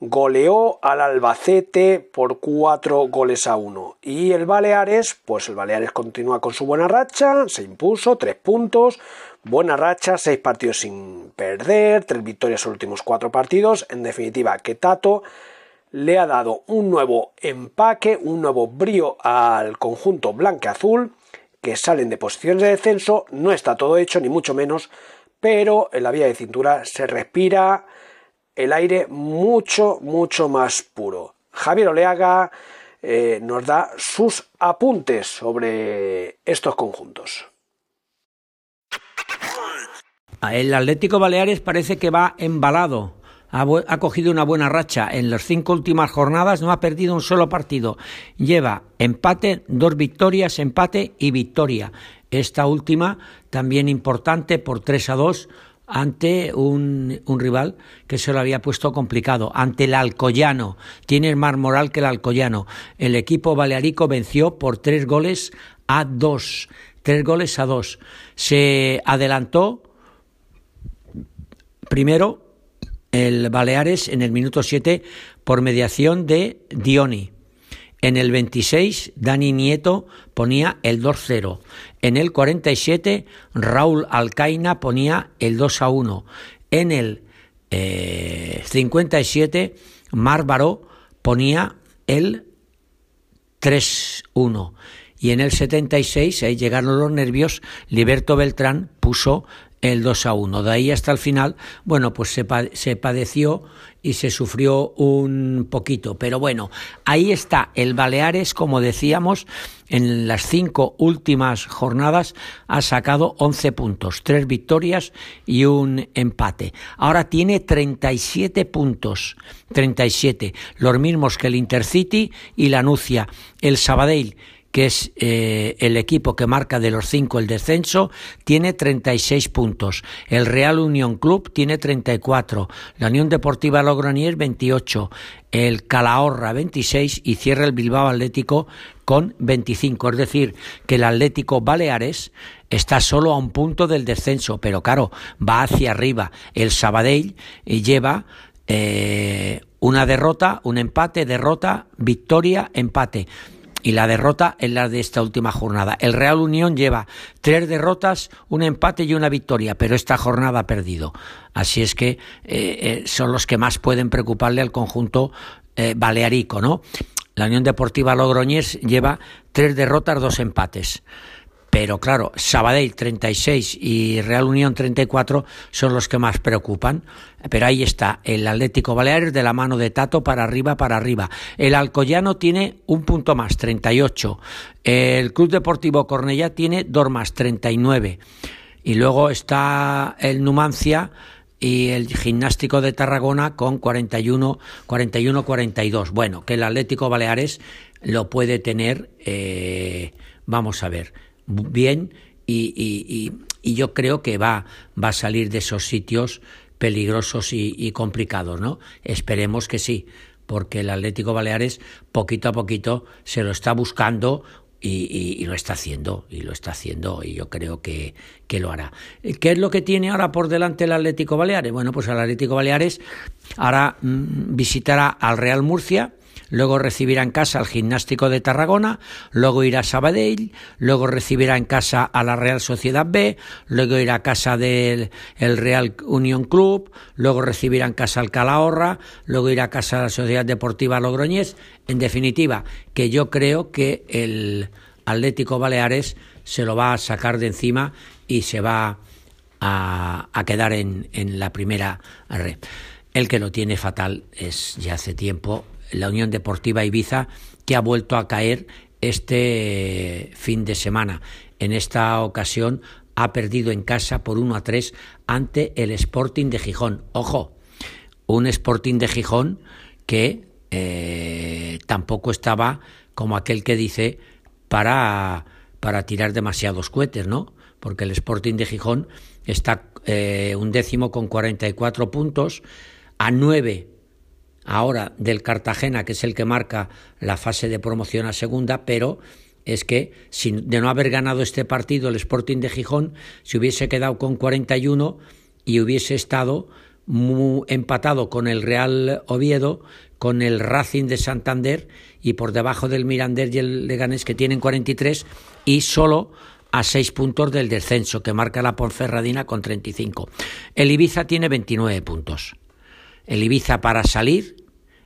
goleó al Albacete por 4 goles a 1. Y el Baleares, pues el Baleares continúa con su buena racha, se impuso 3 puntos, buena racha, 6 partidos sin perder, 3 victorias en los últimos 4 partidos, en definitiva que Tato le ha dado un nuevo empaque, un nuevo brío al conjunto blanque-azul, que salen de posiciones de descenso, no está todo hecho, ni mucho menos, pero en la vía de cintura se respira el aire mucho, mucho más puro. Javier Oleaga eh, nos da sus apuntes sobre estos conjuntos. El Atlético Baleares parece que va embalado ha, cogido una buena racha. En las cinco últimas jornadas no ha perdido un solo partido. Lleva empate, dos victorias, empate y victoria. Esta última también importante por 3 a 2 ante un, un, rival que se lo había puesto complicado, ante el Alcoyano. Tiene más moral que el Alcoyano. El equipo balearico venció por tres goles a dos. Tres goles a dos. Se adelantó primero el Baleares en el minuto 7 por mediación de Dioni. En el 26, Dani Nieto ponía el 2-0. En el 47, Raúl Alcaina ponía el 2-1. En el 57, eh, Mar Baró ponía el 3-1. Y en el 76, ahí llegaron los nervios, Liberto Beltrán puso el 2 a 1. De ahí hasta el final, bueno, pues se, se, padeció y se sufrió un poquito. Pero bueno, ahí está el Baleares, como decíamos, en las cinco últimas jornadas ha sacado 11 puntos, tres victorias y un empate. Ahora tiene 37 puntos, 37, los mismos que el Intercity y la Nucia. El Sabadell que es eh, el equipo que marca de los cinco el descenso, tiene 36 puntos. El Real Unión Club tiene 34. La Unión Deportiva Logroñés 28. El Calahorra 26 y cierra el Bilbao Atlético con 25. Es decir, que el Atlético Baleares está solo a un punto del descenso, pero claro, va hacia arriba. El Sabadell lleva eh, una derrota, un empate, derrota, victoria, empate y la derrota es la de esta última jornada. El Real Unión lleva tres derrotas, un empate y una victoria, pero esta jornada ha perdido. Así es que eh, eh, son los que más pueden preocuparle al conjunto eh, balearico, ¿no? La Unión Deportiva Logroñés lleva tres derrotas, dos empates pero claro, Sabadell 36 y Real Unión 34 son los que más preocupan. Pero ahí está, el Atlético Baleares de la mano de Tato para arriba, para arriba. El Alcoyano tiene un punto más, 38. El Club Deportivo Cornellá tiene dos más, 39. Y luego está el Numancia y el Gimnástico de Tarragona con 41, 41, 42. Bueno, que el Atlético Baleares lo puede tener, eh, vamos a ver bien y, yo creo que va, va a salir de esos sitios peligrosos y, complicados, ¿no? Esperemos que sí, porque el Atlético Baleares poquito a poquito se lo está buscando y, lo está haciendo, y lo está haciendo, y yo creo que, que, lo hará. ¿Qué es lo que tiene ahora por delante el Atlético Baleares? Bueno, pues el Atlético Baleares ahora mm, visitará al Real Murcia, luego recibirá en casa al Gimnástico de Tarragona, luego irá a Sabadell, luego recibirá en casa a la Real Sociedad B, luego irá a casa del Real Unión Club, luego recibirá en casa al Calahorra, luego irá a casa de la Sociedad Deportiva Logroñés. En definitiva, que yo creo que el Atlético Baleares se lo va a sacar de encima y se va a, a quedar en, en la primera red. El que lo tiene fatal es ya hace tiempo la Unión Deportiva Ibiza, que ha vuelto a caer este fin de semana. En esta ocasión ha perdido en casa por 1 a 3 ante el Sporting de Gijón. Ojo, un Sporting de Gijón que eh, tampoco estaba como aquel que dice para, para tirar demasiados cohetes, ¿no? Porque el Sporting de Gijón está eh, un décimo con 44 puntos, a 9 ahora del Cartagena, que es el que marca la fase de promoción a segunda, pero es que de no haber ganado este partido el Sporting de Gijón, se hubiese quedado con 41 y hubiese estado muy empatado con el Real Oviedo, con el Racing de Santander y por debajo del Mirander y el Leganés que tienen 43 y solo a seis puntos del descenso que marca la Ponferradina con 35. El Ibiza tiene 29 puntos. El Ibiza para salir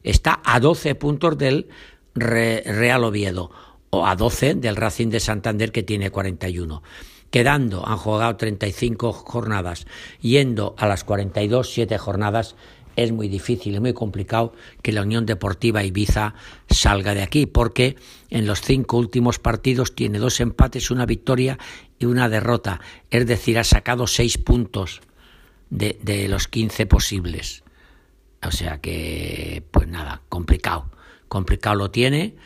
está a 12 puntos del Real Oviedo o a 12 del Racing de Santander que tiene 41. Quedando, han jugado 35 jornadas, yendo a las 42, 7 jornadas, es muy difícil, es muy complicado que la Unión Deportiva Ibiza salga de aquí, porque en los cinco últimos partidos tiene dos empates, una victoria y una derrota. Es decir, ha sacado seis puntos de, de los 15 posibles. O sea que, pues nada, complicado. Complicado lo tiene,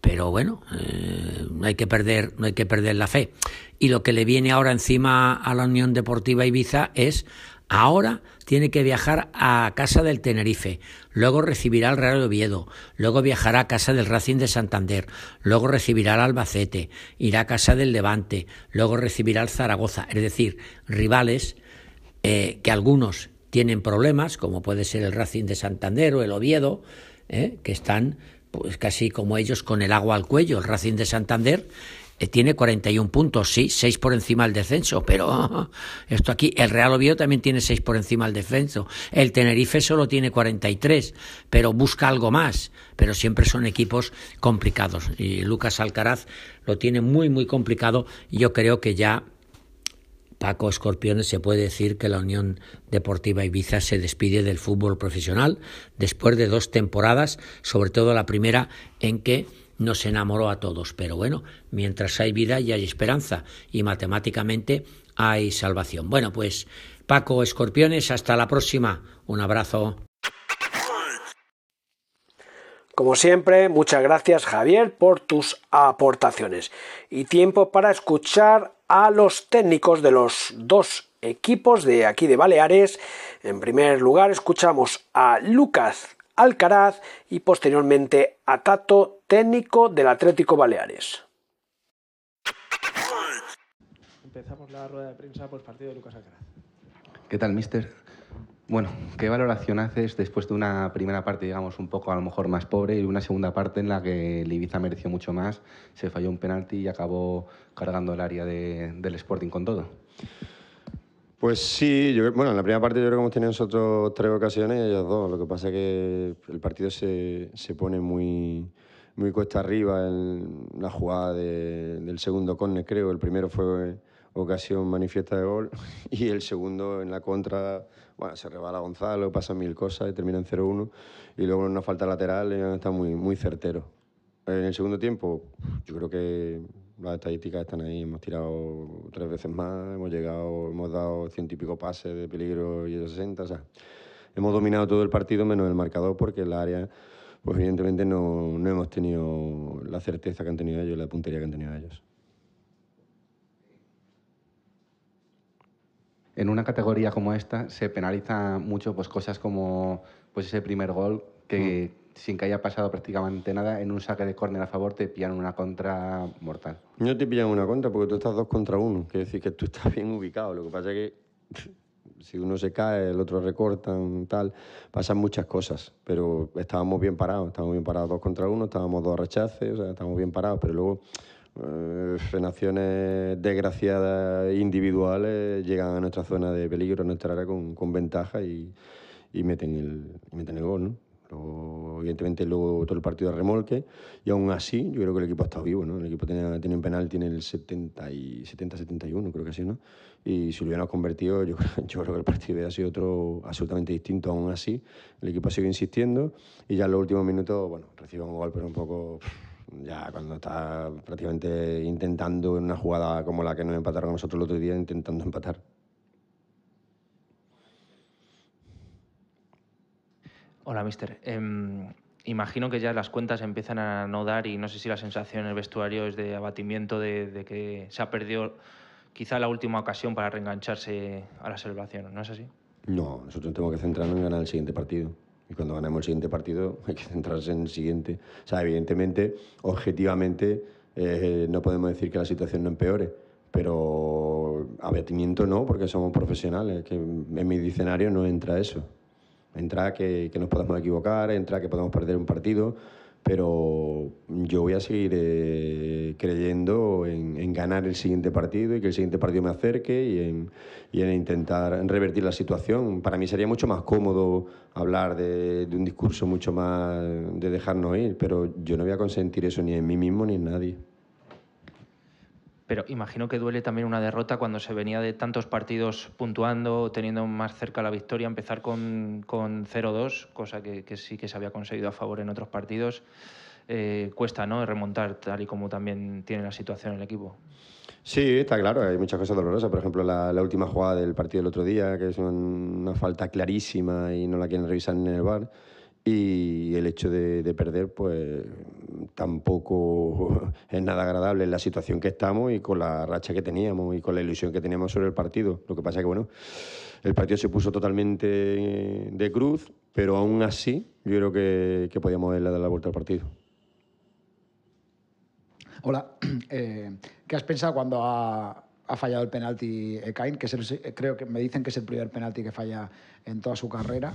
pero bueno, eh, no hay que perder, no hay que perder la fe. Y lo que le viene ahora encima a la Unión Deportiva Ibiza es Ahora tiene que viajar a casa del Tenerife, luego recibirá al Real Oviedo, luego viajará a casa del Racing de Santander, luego recibirá al Albacete, irá a casa del Levante, luego recibirá al Zaragoza, es decir, rivales eh, que algunos tienen problemas, como puede ser el Racing de Santander o el Oviedo, eh, que están pues casi como ellos con el agua al cuello, el Racing de Santander eh, tiene 41 puntos, sí, 6 por encima del descenso, pero esto aquí, el Real Oviedo también tiene 6 por encima del descenso, el Tenerife solo tiene 43, pero busca algo más, pero siempre son equipos complicados. Y Lucas Alcaraz lo tiene muy, muy complicado yo creo que ya Paco Escorpiones se puede decir que la Unión Deportiva Ibiza se despide del fútbol profesional después de dos temporadas, sobre todo la primera en que nos enamoró a todos. Pero bueno, mientras hay vida y hay esperanza y matemáticamente hay salvación. Bueno, pues Paco Escorpiones, hasta la próxima. Un abrazo. Como siempre, muchas gracias Javier por tus aportaciones. Y tiempo para escuchar a los técnicos de los dos equipos de aquí de Baleares. En primer lugar, escuchamos a Lucas Alcaraz y posteriormente a Tato, técnico del Atlético Baleares. Empezamos la rueda de prensa por partido de Lucas Alcaraz. ¿Qué tal, mister? Bueno, ¿qué valoración haces después de una primera parte, digamos, un poco a lo mejor más pobre y una segunda parte en la que el Ibiza mereció mucho más, se falló un penalti y acabó cargando el área del Sporting con todo? Pues sí, yo, bueno, en la primera parte yo creo que hemos tenido nosotros tres ocasiones y ellos dos. Lo que pasa es que el partido se, se pone muy, muy cuesta arriba en la jugada del segundo córner, creo. El primero fue ocasión manifiesta de gol y el segundo en la contra, bueno, se rebala Gonzalo, pasan mil cosas y termina en 0-1 y luego en una falta lateral está muy, muy certero. En el segundo tiempo, yo creo que las estadísticas están ahí, hemos tirado tres veces más, hemos llegado, hemos dado ciento y pico pases de peligro y de 60, o sea, hemos dominado todo el partido menos el marcador porque el área, pues evidentemente no, no hemos tenido la certeza que han tenido ellos, la puntería que han tenido ellos. En una categoría como esta se penaliza mucho pues cosas como pues ese primer gol que mm sin que haya pasado prácticamente nada, en un saque de córner a favor te pillan una contra mortal. No te pillan una contra porque tú estás dos contra uno, quiere decir que tú estás bien ubicado. Lo que pasa es que si uno se cae, el otro recorta, tal, pasan muchas cosas, pero estábamos bien parados, estábamos bien parados dos contra uno, estábamos dos rechaces, o sea, estábamos bien parados, pero luego eh, en acciones desgraciadas individuales llegan a nuestra zona de peligro, a nuestra área con, con ventaja y, y meten, el, meten el gol, ¿no? evidentemente luego todo el partido de remolque y aún así yo creo que el equipo ha estado vivo, ¿no? El equipo tenía, tiene un penal, tiene el 70 y 70-71 creo que sí, ¿no? Y si lo hubiéramos convertido yo, yo creo que el partido hubiera sido otro absolutamente distinto aún así. El equipo sigue insistiendo y ya en los últimos minutos, bueno, recibe un gol pero un poco ya cuando está prácticamente intentando en una jugada como la que nos empataron nosotros el otro día, intentando empatar. Hola, mister. Em, imagino que ya las cuentas empiezan a no dar y no sé si la sensación en el vestuario es de abatimiento, de, que se ha perdido quizá la última ocasión para reengancharse a la celebración, ¿no es así? No, nosotros tenemos que centrarnos en ganar el siguiente partido. Y cuando ganemos el siguiente partido hay que centrarse en el siguiente. O sea, evidentemente, objetivamente, eh, no podemos decir que la situación no empeore, pero abatimiento no, porque somos profesionales, que en mi diccionario no entra eso. Entra que, que nos podemos equivocar, entra que podemos perder un partido, pero yo voy a seguir eh, creyendo en, ganar el siguiente partido y que el siguiente partido me acerque y en, intentar revertir la situación. Para mí sería mucho más cómodo hablar de, de, un discurso mucho más de dejarnos ir, pero yo no voy a consentir eso ni en mí mismo ni en nadie. Pero imagino que duele también una derrota cuando se venía de tantos partidos puntuando, teniendo más cerca la victoria, empezar con, con 0-2, cosa que, que, sí que se había conseguido a favor en otros partidos. Eh, cuesta ¿no? remontar tal y como también tiene la situación el equipo. Sí, está claro, hay muchas cosas dolorosas. Por ejemplo, la, la última jugada del partido del otro día, que es una falta clarísima y no la quieren revisar en el bar y el hecho de, perder pues tampoco es nada agradable en la situación que estamos y con la racha que teníamos y con la ilusión que teníamos sobre el partido. Lo que pasa es que bueno, el partido se puso totalmente de cruz, pero aún así yo creo que, que podíamos darle la vuelta al partido. Hola, eh, ¿qué has pensado cuando ha, ha fallado el penalti Ekain? Que creo que me dicen que es el primer penalti que falla en toda su carrera.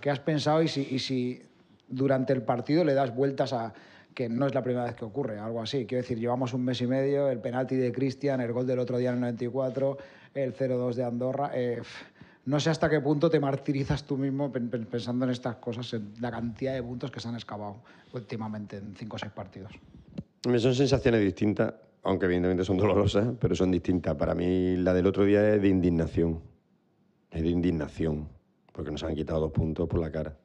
¿Qué has pensado y si, durante el partido le das vueltas a que no es la primera vez que ocurre, algo así. Quiero decir, llevamos un mes y medio, el penalti de Cristian, el gol del otro día en el 94, el 0-2 de Andorra. Eh, no sé hasta qué punto te martirizas tú mismo pensando en estas cosas, en la cantidad de puntos que se han excavado últimamente en 5 o 6 partidos. Son sensaciones distintas, aunque evidentemente son dolorosas, pero son distintas. Para mí la del otro día es de indignación. Es de indignación porque nos han quitado dos puntos por la cara.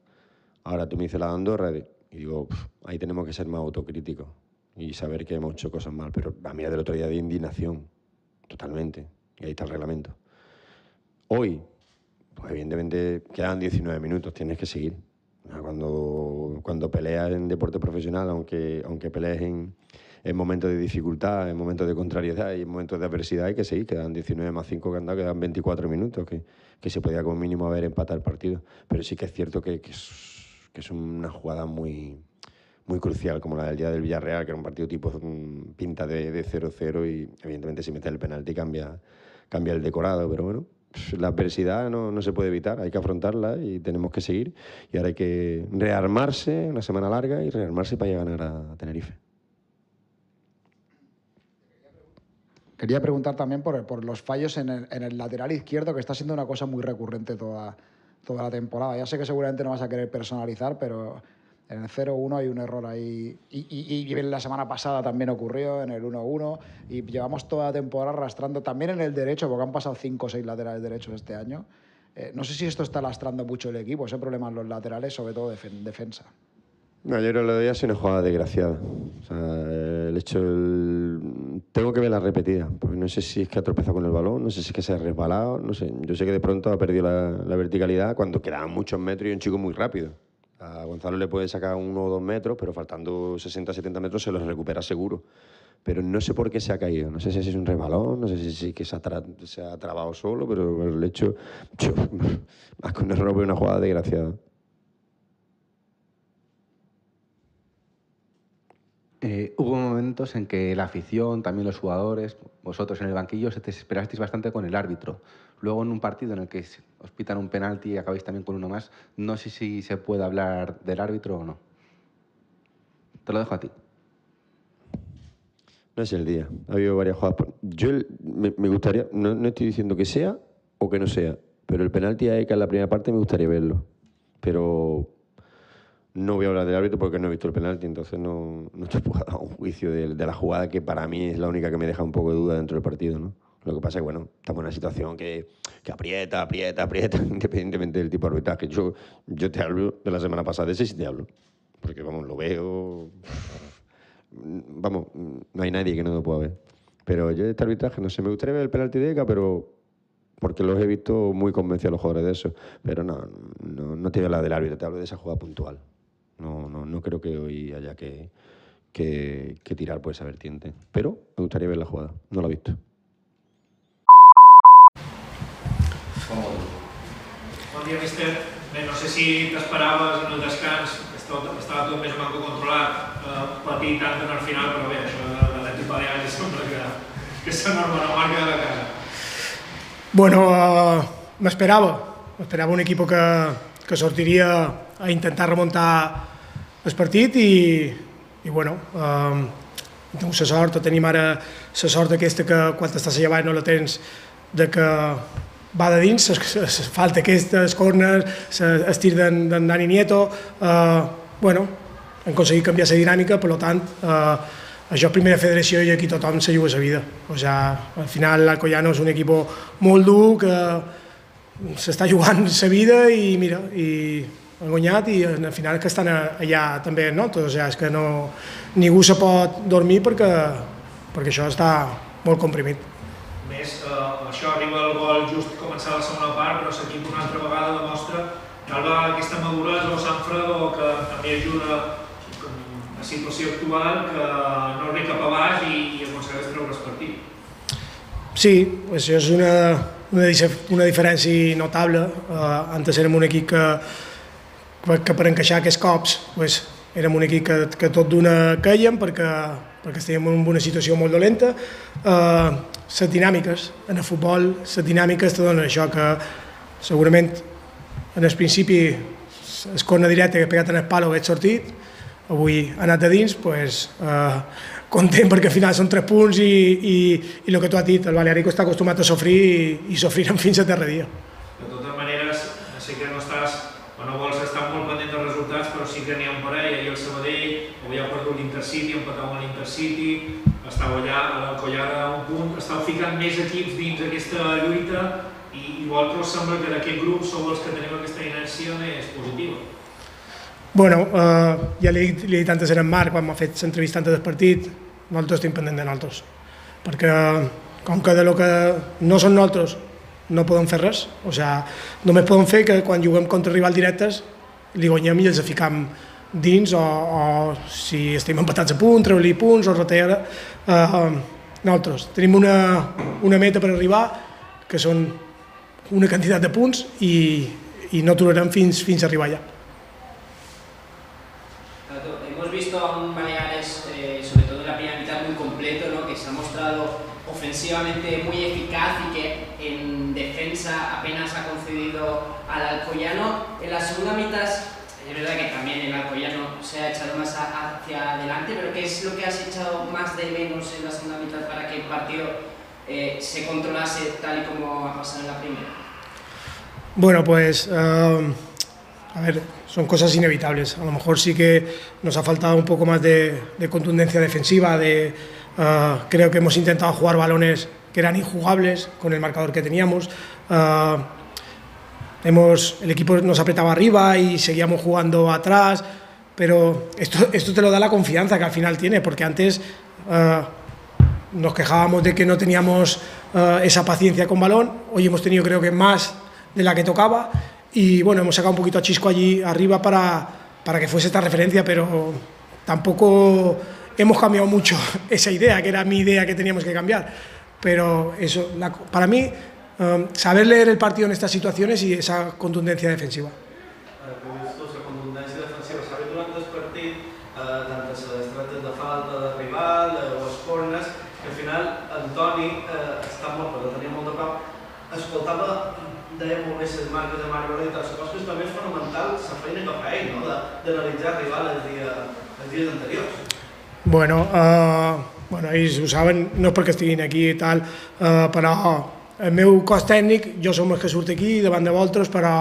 Ahora tú me dices la Andorra y digo, ahí tenemos que ser más autocríticos y saber que hemos hecho cosas mal. Pero a mí del otro día de indignación, totalmente. Y ahí está el reglamento. Hoy, pues evidentemente quedan 19 minutos, tienes que seguir. Cuando, cuando peleas en deporte profesional, aunque, aunque pelees en, en momentos de dificultad, en momentos de contrariedad y en momentos de adversidad hay que seguir. Quedan 19 más 5 que han dado, quedan 24 minutos, que, que se podía como mínimo haber empatado el partido. Pero sí que es cierto que, que, es, que es una jugada muy, muy crucial, como la del día del Villarreal, que era un partido tipo mm, pinta de 0-0 y evidentemente si mete el penalti cambia, cambia el decorado, pero bueno, la adversidad no, no, se puede evitar, hay que afrontarla y tenemos que seguir. Y ahora hay que rearmarse, una semana larga, y rearmarse para llegar a ganar a Tenerife. Quería preguntar también por, por los fallos en el, en el, lateral izquierdo, que está siendo una cosa muy recurrente toda, toda la temporada. Ya sé que seguramente no vas a querer personalizar, pero en el 0-1 hay un error ahí. Y, y, y, la semana pasada también ocurrió, en el 1-1. Y llevamos toda la temporada arrastrando, también en el derecho, porque han pasado 5 o 6 laterales derechos este año. Eh, no sé si esto está lastrando mucho el equipo, ese problema en los laterales, sobre todo de defensa. No, yo creo que lo de ella es una jugada desgraciada. O sea, el hecho. El... Tengo que verla repetida, porque no sé si es que ha tropezado con el balón, no sé si es que se ha resbalado, no sé. Yo sé que de pronto ha perdido la, la verticalidad cuando quedaban muchos metros y un chico muy rápido. A Gonzalo le puede sacar uno o dos metros, pero faltando 60 70 metros se los recupera seguro. Pero no sé por qué se ha caído. No sé si es un resbalón, no sé si es que se ha, tra se ha trabado solo, pero el hecho. Yo, más que un error, una jugada desgraciada. Eh, hubo momentos en que la afición, también los jugadores, vosotros en el banquillo, se desesperasteis bastante con el árbitro. Luego en un partido en el que os pitan un penalti y acabáis también con uno más, no sé si se puede hablar del árbitro o no. Te lo dejo a ti. No es el día. Ha habido varias jugadas. Yo me, me gustaría, no, no, estoy diciendo que sea o que no sea, pero el penalti a Eka en la primera parte me gustaría verlo. Pero no voy a hablar del árbitro porque no he visto el penalti, entonces no, no te puedo dar un juicio de, la jugada que para mí es la única que me deja un poco de duda dentro del partido. ¿no? Lo que pasa es que bueno, estamos en una situación que, que aprieta, aprieta, aprieta, independientemente del tipo de arbitraje. Yo, yo te hablo de la semana pasada, de ese sí te hablo, porque vamos, lo veo vamos, no hay nadie que no lo pueda ver. Pero yo de este arbitraje, no sé, me gustaría ver el penalti de Eka, pero porque los he visto muy convencidos los jugadores de eso. Pero no, no, no te hablo del árbitro, te hablo de esa jugada puntual. No, no, no creo que hoy haya que, que, que tirar por esa vertiente. Pero me gustaría ver la jugada, no la he visto. Bon dia, míster. Bé, no sé si t'esperaves en el descans, estava, estava tot més o manco controlat, eh, patir tant en el final, però bé, això de l'equip balear sembla que, que s'enorma la marca de la casa. Bueno, uh, m'esperava. M'esperava un equip que, que sortiria a intentar remuntar el partit i, i bueno, um, tinc la sort, tenim ara la sort aquesta que quan estàs allà baix no la tens, de que va de dins, es, falta aquestes corners, es tir d'en Dani Nieto, eh, bueno, hem aconseguit canviar la dinàmica, per tant, eh, això és primera federació i aquí tothom se juga la vida. O sea, al final l'Alcoyano és un equip molt dur que s'està jugant la vida i mira, i han guanyat i al final que estan allà també no? o sea, és que no, ningú se pot dormir perquè, perquè això està molt comprimit. A més, eh, això arriba el gol just començar la segona part, però l'equip una altra vegada demostra que Alba aquesta maduresa o Sanfredo que també ajuda la situació actual que no ve cap a baix i, i aconsegueix treure el partit. Sí, això és una, una, una diferència notable. Uh, antes érem un equip que, que per encaixar aquests cops pues, érem un equip que, que tot d'una caiem perquè, perquè estàvem en una situació molt dolenta. Uh, les dinàmiques en el futbol, les dinàmiques te donen això que segurament en el principi el corna directe que ha pegat en el palo hagués sortit, avui ha anat a dins, pues, eh, content perquè al final són tres punts i, i, i el que tu has dit, el Balearico està acostumat a sofrir i, i sofrirem fins a terra dia. De totes maneres, sé que no estàs, o no vols estar molt pendent dels resultats, però sí que n'hi ha un parell, ahir el Sabadell, avui ha perdut l'Intercity, empatat amb l'Intercity, estava allà a l'Alcollada a un punt, estàu ficant més equips dins aquesta lluita i, i vosaltres sembla que d'aquest grup sou els que teniu aquesta inèrcia més positiva. Bueno, eh, ja li, li he dit antes en Marc, quan m'ha fet l'entrevista antes del partit, nosaltres estem pendent de nosaltres. Perquè com que de lo que no són nosaltres no podem fer res, o sea, només podem fer que quan juguem contra rivals directes li guanyem i els ficam dins o, o si estem empatats a punt, treure-li punts o retallar. Eh, nosaltres tenim una, una meta per arribar que són una quantitat de punts i, i no aturarem fins, fins a arribar allà. visto a un Baleares, eh, sobre todo en la primera mitad, muy completo, ¿no? que se ha mostrado ofensivamente muy eficaz y que en defensa apenas ha concedido al Alcoyano. En la segunda mitad, es verdad que también el Alcoyano se ha echado más hacia adelante, pero ¿qué es lo que has echado más de menos en la segunda mitad para que el partido eh, se controlase tal y como ha pasado en la primera? Bueno, pues... A ver, son cosas inevitables. A lo mejor sí que nos ha faltado un poco más de, de contundencia defensiva. De, uh, creo que hemos intentado jugar balones que eran injugables con el marcador que teníamos. Uh, hemos, el equipo nos apretaba arriba y seguíamos jugando atrás, pero esto, esto te lo da la confianza que al final tiene, porque antes uh, nos quejábamos de que no teníamos esa paciencia con balón, hoy hemos tenido creo que más de la que tocaba y bueno, hemos sacado un poquito a Chisco allí arriba para, para que fuese esta referencia, pero tampoco hemos cambiado mucho esa idea, que era mi idea que teníamos que cambiar. Pero eso, la, para mí, um, saber leer el partido en estas situaciones y esa contundencia defensiva. Antoni eh, està molt, però tenia molt de cop, escoltava deia molt bé les marques de Marc i tal, suposo que és també fonamental la feina que fa ell, no? d'analitzar rival els, dia, els dies anteriors. Bueno, uh, bueno, ells ho saben, no és perquè estiguin aquí i tal, uh, però el meu cos tècnic, jo som el que surt aquí davant de vosaltres, però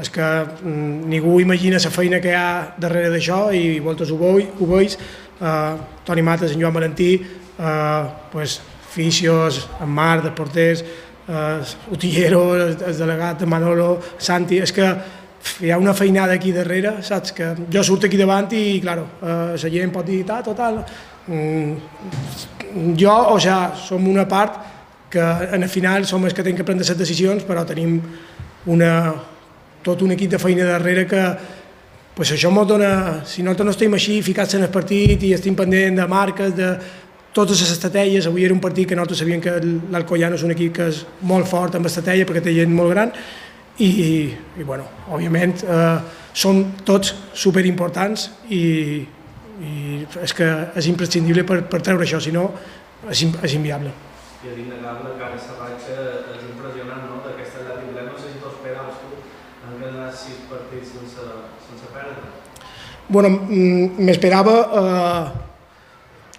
és que mm, ningú imagina la feina que hi ha darrere d'això i vosaltres ho, veu, ho veus. Uh, Toni Mates, en Joan Valentí, uh, pues, fisios, en Marc, de porters, eh, Utillero, el, el delegat de Manolo, Santi, és que hi ha una feinada aquí darrere, saps? Que jo surto aquí davant i, claro, eh, la gent pot dir, total... Mm, jo, o sea, som una part que en el final som els que tenim que prendre les decisions, però tenim una, tot un equip de feina darrere que pues això ens dona, si nosaltres no estem així ficats en el partit i estem pendent de marques, de totes les estratègies, avui era un partit que nosaltres sabíem que l'Alcoyano és un equip que és molt fort amb estratègia perquè té gent molt gran i, i bueno, òbviament eh, són tots superimportants i, i és que és imprescindible per, per treure això, si no és, és inviable. I és innegable que aquesta ratxa és impressionant, no? D'aquesta llarga tripleta, no sé si t'ho esperaves tu, en quedat sis partits sense, sense perdre. Bueno, mm, m'esperava eh,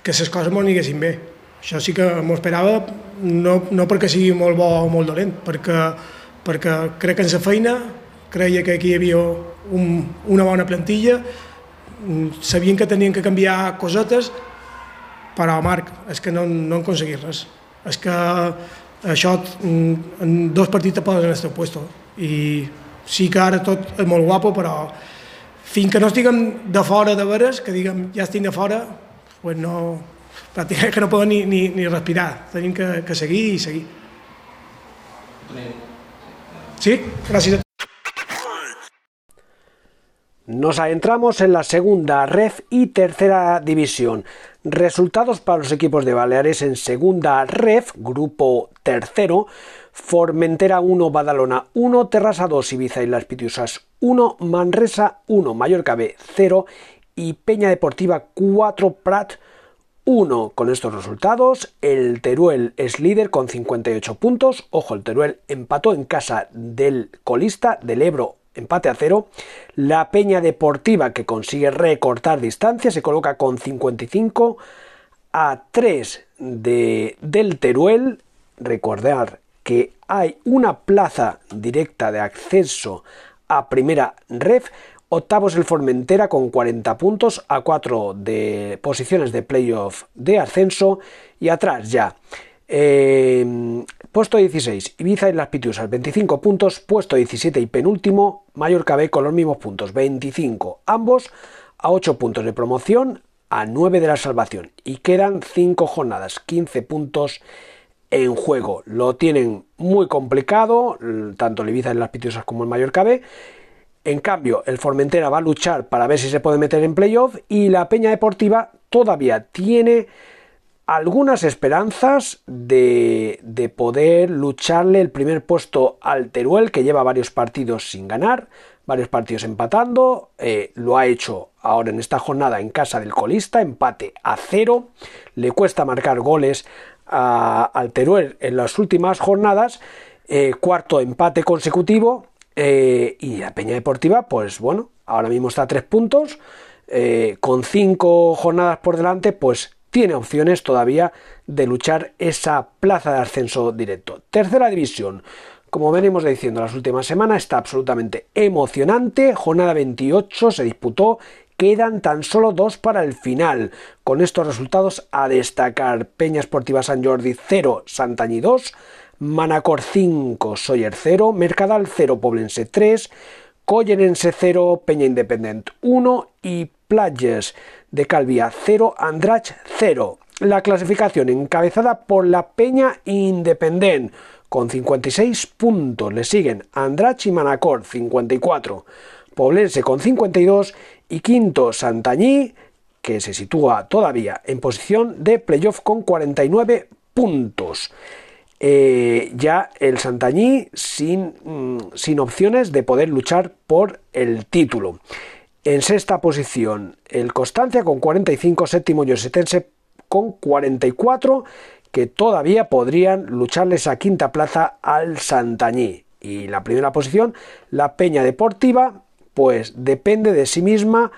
que les coses m'ho anessin bé. Això sí que m'ho esperava, no, no perquè sigui molt bo o molt dolent, perquè, perquè crec que en la feina creia que aquí hi havia un, una bona plantilla, mm, sabien que tenien que canviar cosetes, però Marc, és que no, no han aconseguit res. És que això mm, en dos partits te poses en el teu puesto. I sí que ara tot és molt guapo, però fins que no estiguem de fora de veres, que diguem ja estic de fora, pues no, pràcticament que no poden ni, ni, ni respirar, tenim que, que seguir i seguir. Sí, gràcies a Nos adentramos en la segunda ref y tercera división. Resultados para los equipos de Baleares en segunda ref, grupo tercero. Formentera 1, Badalona 1, Terrassa 2, Ibiza y Las Pitiusas 1, Manresa 1, Mallorca B 0 y Peña Deportiva 4, Prat 1. Con estos resultados, el Teruel es líder con 58 puntos. Ojo, el Teruel empató en casa del colista del Ebro empate a cero. La Peña Deportiva, que consigue recortar distancia, se coloca con 55 a 3 de, del Teruel. Recordar que hay una plaza directa de acceso a primera ref. Octavos el Formentera con 40 puntos a 4 de posiciones de playoff de ascenso y atrás ya. Eh, puesto 16, Ibiza y las Pitiusas 25 puntos, puesto 17 y penúltimo, Mallorca B con los mismos puntos, 25, ambos a 8 puntos de promoción, a 9 de la salvación y quedan 5 jornadas, 15 puntos en juego. Lo tienen muy complicado, tanto el Ibiza y las Pitiusas como el Mallorca B en cambio, el Formentera va a luchar para ver si se puede meter en playoff y la Peña Deportiva todavía tiene algunas esperanzas de, de, poder lucharle el primer puesto al Teruel, que lleva varios partidos sin ganar, varios partidos empatando. Eh, lo ha hecho ahora en esta jornada en casa del colista, empate a cero. Le cuesta marcar goles a, al Teruel en las últimas jornadas. Eh, cuarto empate consecutivo eh, y la Peña Deportiva, pues bueno, ahora mismo está a tres puntos, con cinco jornadas por delante, pues tiene opciones todavía de luchar esa plaza de ascenso directo. Tercera división. Como venimos diciendo las últimas semanas, está absolutamente emocionante. Jornada 28 se disputó. Quedan tan solo dos para el final. Con estos resultados a destacar Peña Esportiva San Jordi 0, Santañi 2, Manacor 5, Soyer 0, Mercadal 0, Poblense 3, Collenense 0, Peña Independent 1 y Playas de Calvía 0, Andrach 0. La clasificación encabezada por la Peña Independent con 56 puntos. Le siguen Andrach y Manacor 54, Poblense con 52 y quinto Santañí que se sitúa todavía en posición de playoff con 49 puntos. Eh, ya el Santañí sin, mm, sin opciones de poder luchar por el título. En sexta posición el Constancia con 45, séptimo Yosetense con 44, que todavía podrían lucharle esa quinta plaza al Santañí. Y la primera posición, la Peña Deportiva, pues depende de sí misma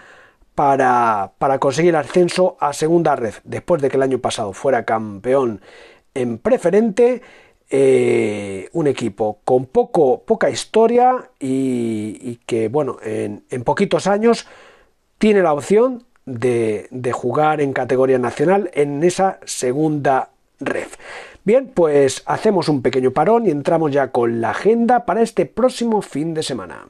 para, para conseguir el ascenso a segunda red, después de que el año pasado fuera campeón en preferente. Eh, un equipo con poco, poca historia y, que, bueno, en, poquitos años tiene la opción de, de, jugar en categoría nacional en esa segunda ref. Bien, pues hacemos un pequeño parón y entramos ya con la agenda para este próximo fin de semana.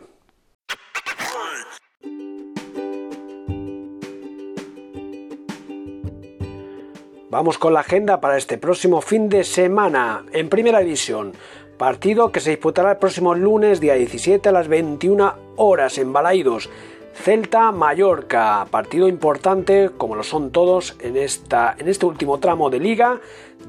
Vamos con la agenda para este próximo fin de semana. En primera división, partido que se disputará el próximo lunes, día 17 a las 21 horas en Balaidos. Celta Mallorca, partido importante como lo son todos en, esta, en este último tramo de liga.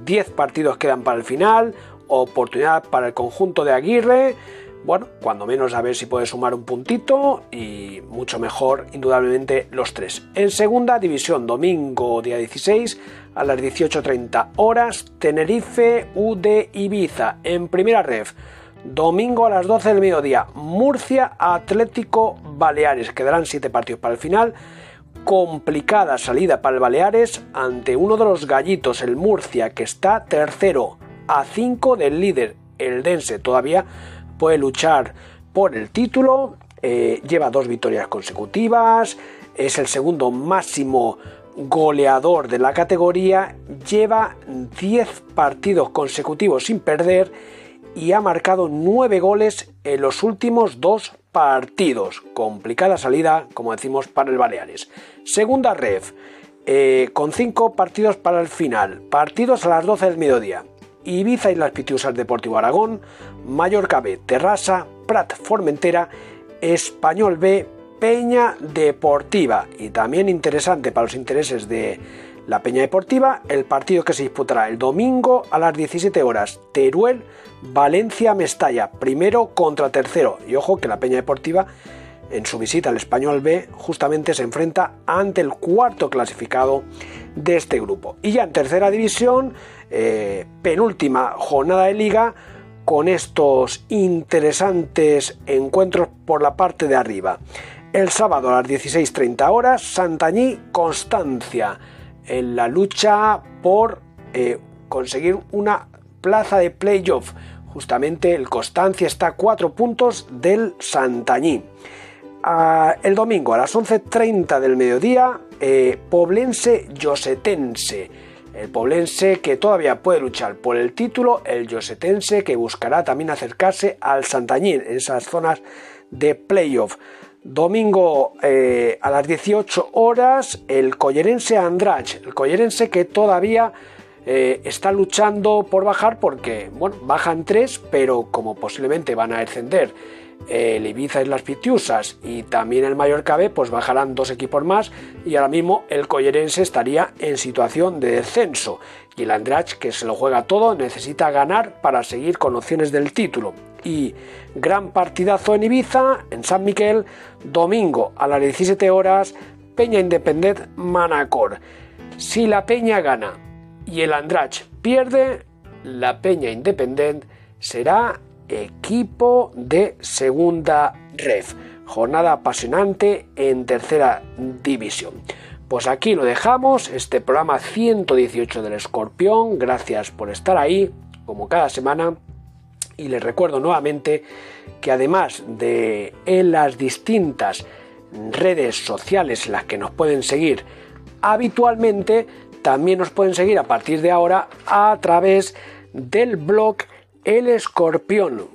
10 partidos quedan para el final, oportunidad para el conjunto de Aguirre. Bueno, cuando menos a ver si puede sumar un puntito y mucho mejor, indudablemente, los tres. En segunda división, domingo día 16 a las 18.30 horas, Tenerife UD Ibiza en primera ref. Domingo a las 12 del mediodía, Murcia Atlético Baleares. Quedarán 7 partidos para el final. Complicada salida para el Baleares ante uno de los gallitos, el Murcia, que está tercero a 5 del líder, el Dense. Todavía puede luchar por el título. Eh, lleva dos victorias consecutivas. Es el segundo máximo goleador de la categoría. Lleva 10 partidos consecutivos sin perder y ha marcado 9 goles en los últimos dos partidos. Complicada salida, como decimos, para el Baleares. Segunda ref, eh, con 5 partidos para el final. Partidos a las 12 del mediodía. Ibiza y las Pitiusas Deportivo Aragón, Mallorca B, Terrassa, Prat Formentera, Español B, Peña Deportiva. Y también interesante para los intereses de la Peña Deportiva, el partido que se disputará el domingo a las 17 horas, Teruel Valencia Mestalla, primero contra tercero. Y ojo que la Peña Deportiva en su visita al Español B justamente se enfrenta ante el cuarto clasificado de este grupo. Y ya en tercera división, eh, penúltima jornada de liga, con estos interesantes encuentros por la parte de arriba. El sábado a las 16.30 horas, Santañí Constancia, en la lucha por eh, conseguir una plaza de playoff. Justamente el Constancia está a cuatro puntos del Santañí. El domingo a las 11.30 del mediodía, eh, Poblense Yosetense. El Poblense que todavía puede luchar por el título, el Yosetense que buscará también acercarse al Santañín en esas zonas de playoff. Domingo eh, a las 18 horas, el Collerense Andrach. El Collerense que todavía eh, está luchando por bajar porque, bueno, bajan tres, pero como posiblemente van a descender el Ibiza y las Pitiusas y también el Mallorca B, pues bajarán dos equipos más y ahora mismo el Collerense estaría en situación de descenso y el Andrach, que se lo juega todo, necesita ganar para seguir con opciones del título. Y gran partidazo en Ibiza, en San Miquel, domingo a las 17 horas, Peña Independent Manacor. Si la Peña gana y el Andrach pierde, la Peña Independent será equipo de segunda ref. Jornada apasionante en tercera división. Pues aquí lo dejamos, este programa 118 del Escorpión. Gracias por estar ahí, como cada semana. Y les recuerdo nuevamente que además de en las distintas redes sociales en las que nos pueden seguir habitualmente, también nos pueden seguir a partir de ahora a través del blog el escorpión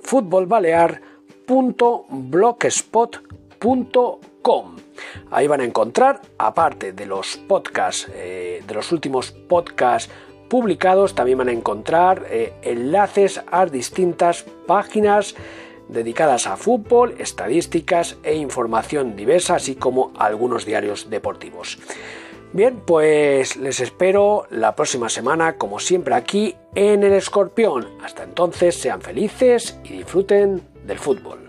Ahí van a encontrar, aparte de los podcasts, eh, de los últimos podcasts publicados, también van a encontrar eh, enlaces a distintas páginas dedicadas a fútbol, estadísticas e información diversa, así como algunos diarios deportivos. Bien, pues les espero la próxima semana, como siempre, aquí en El Escorpión. Hasta entonces, sean felices y disfruten del fútbol.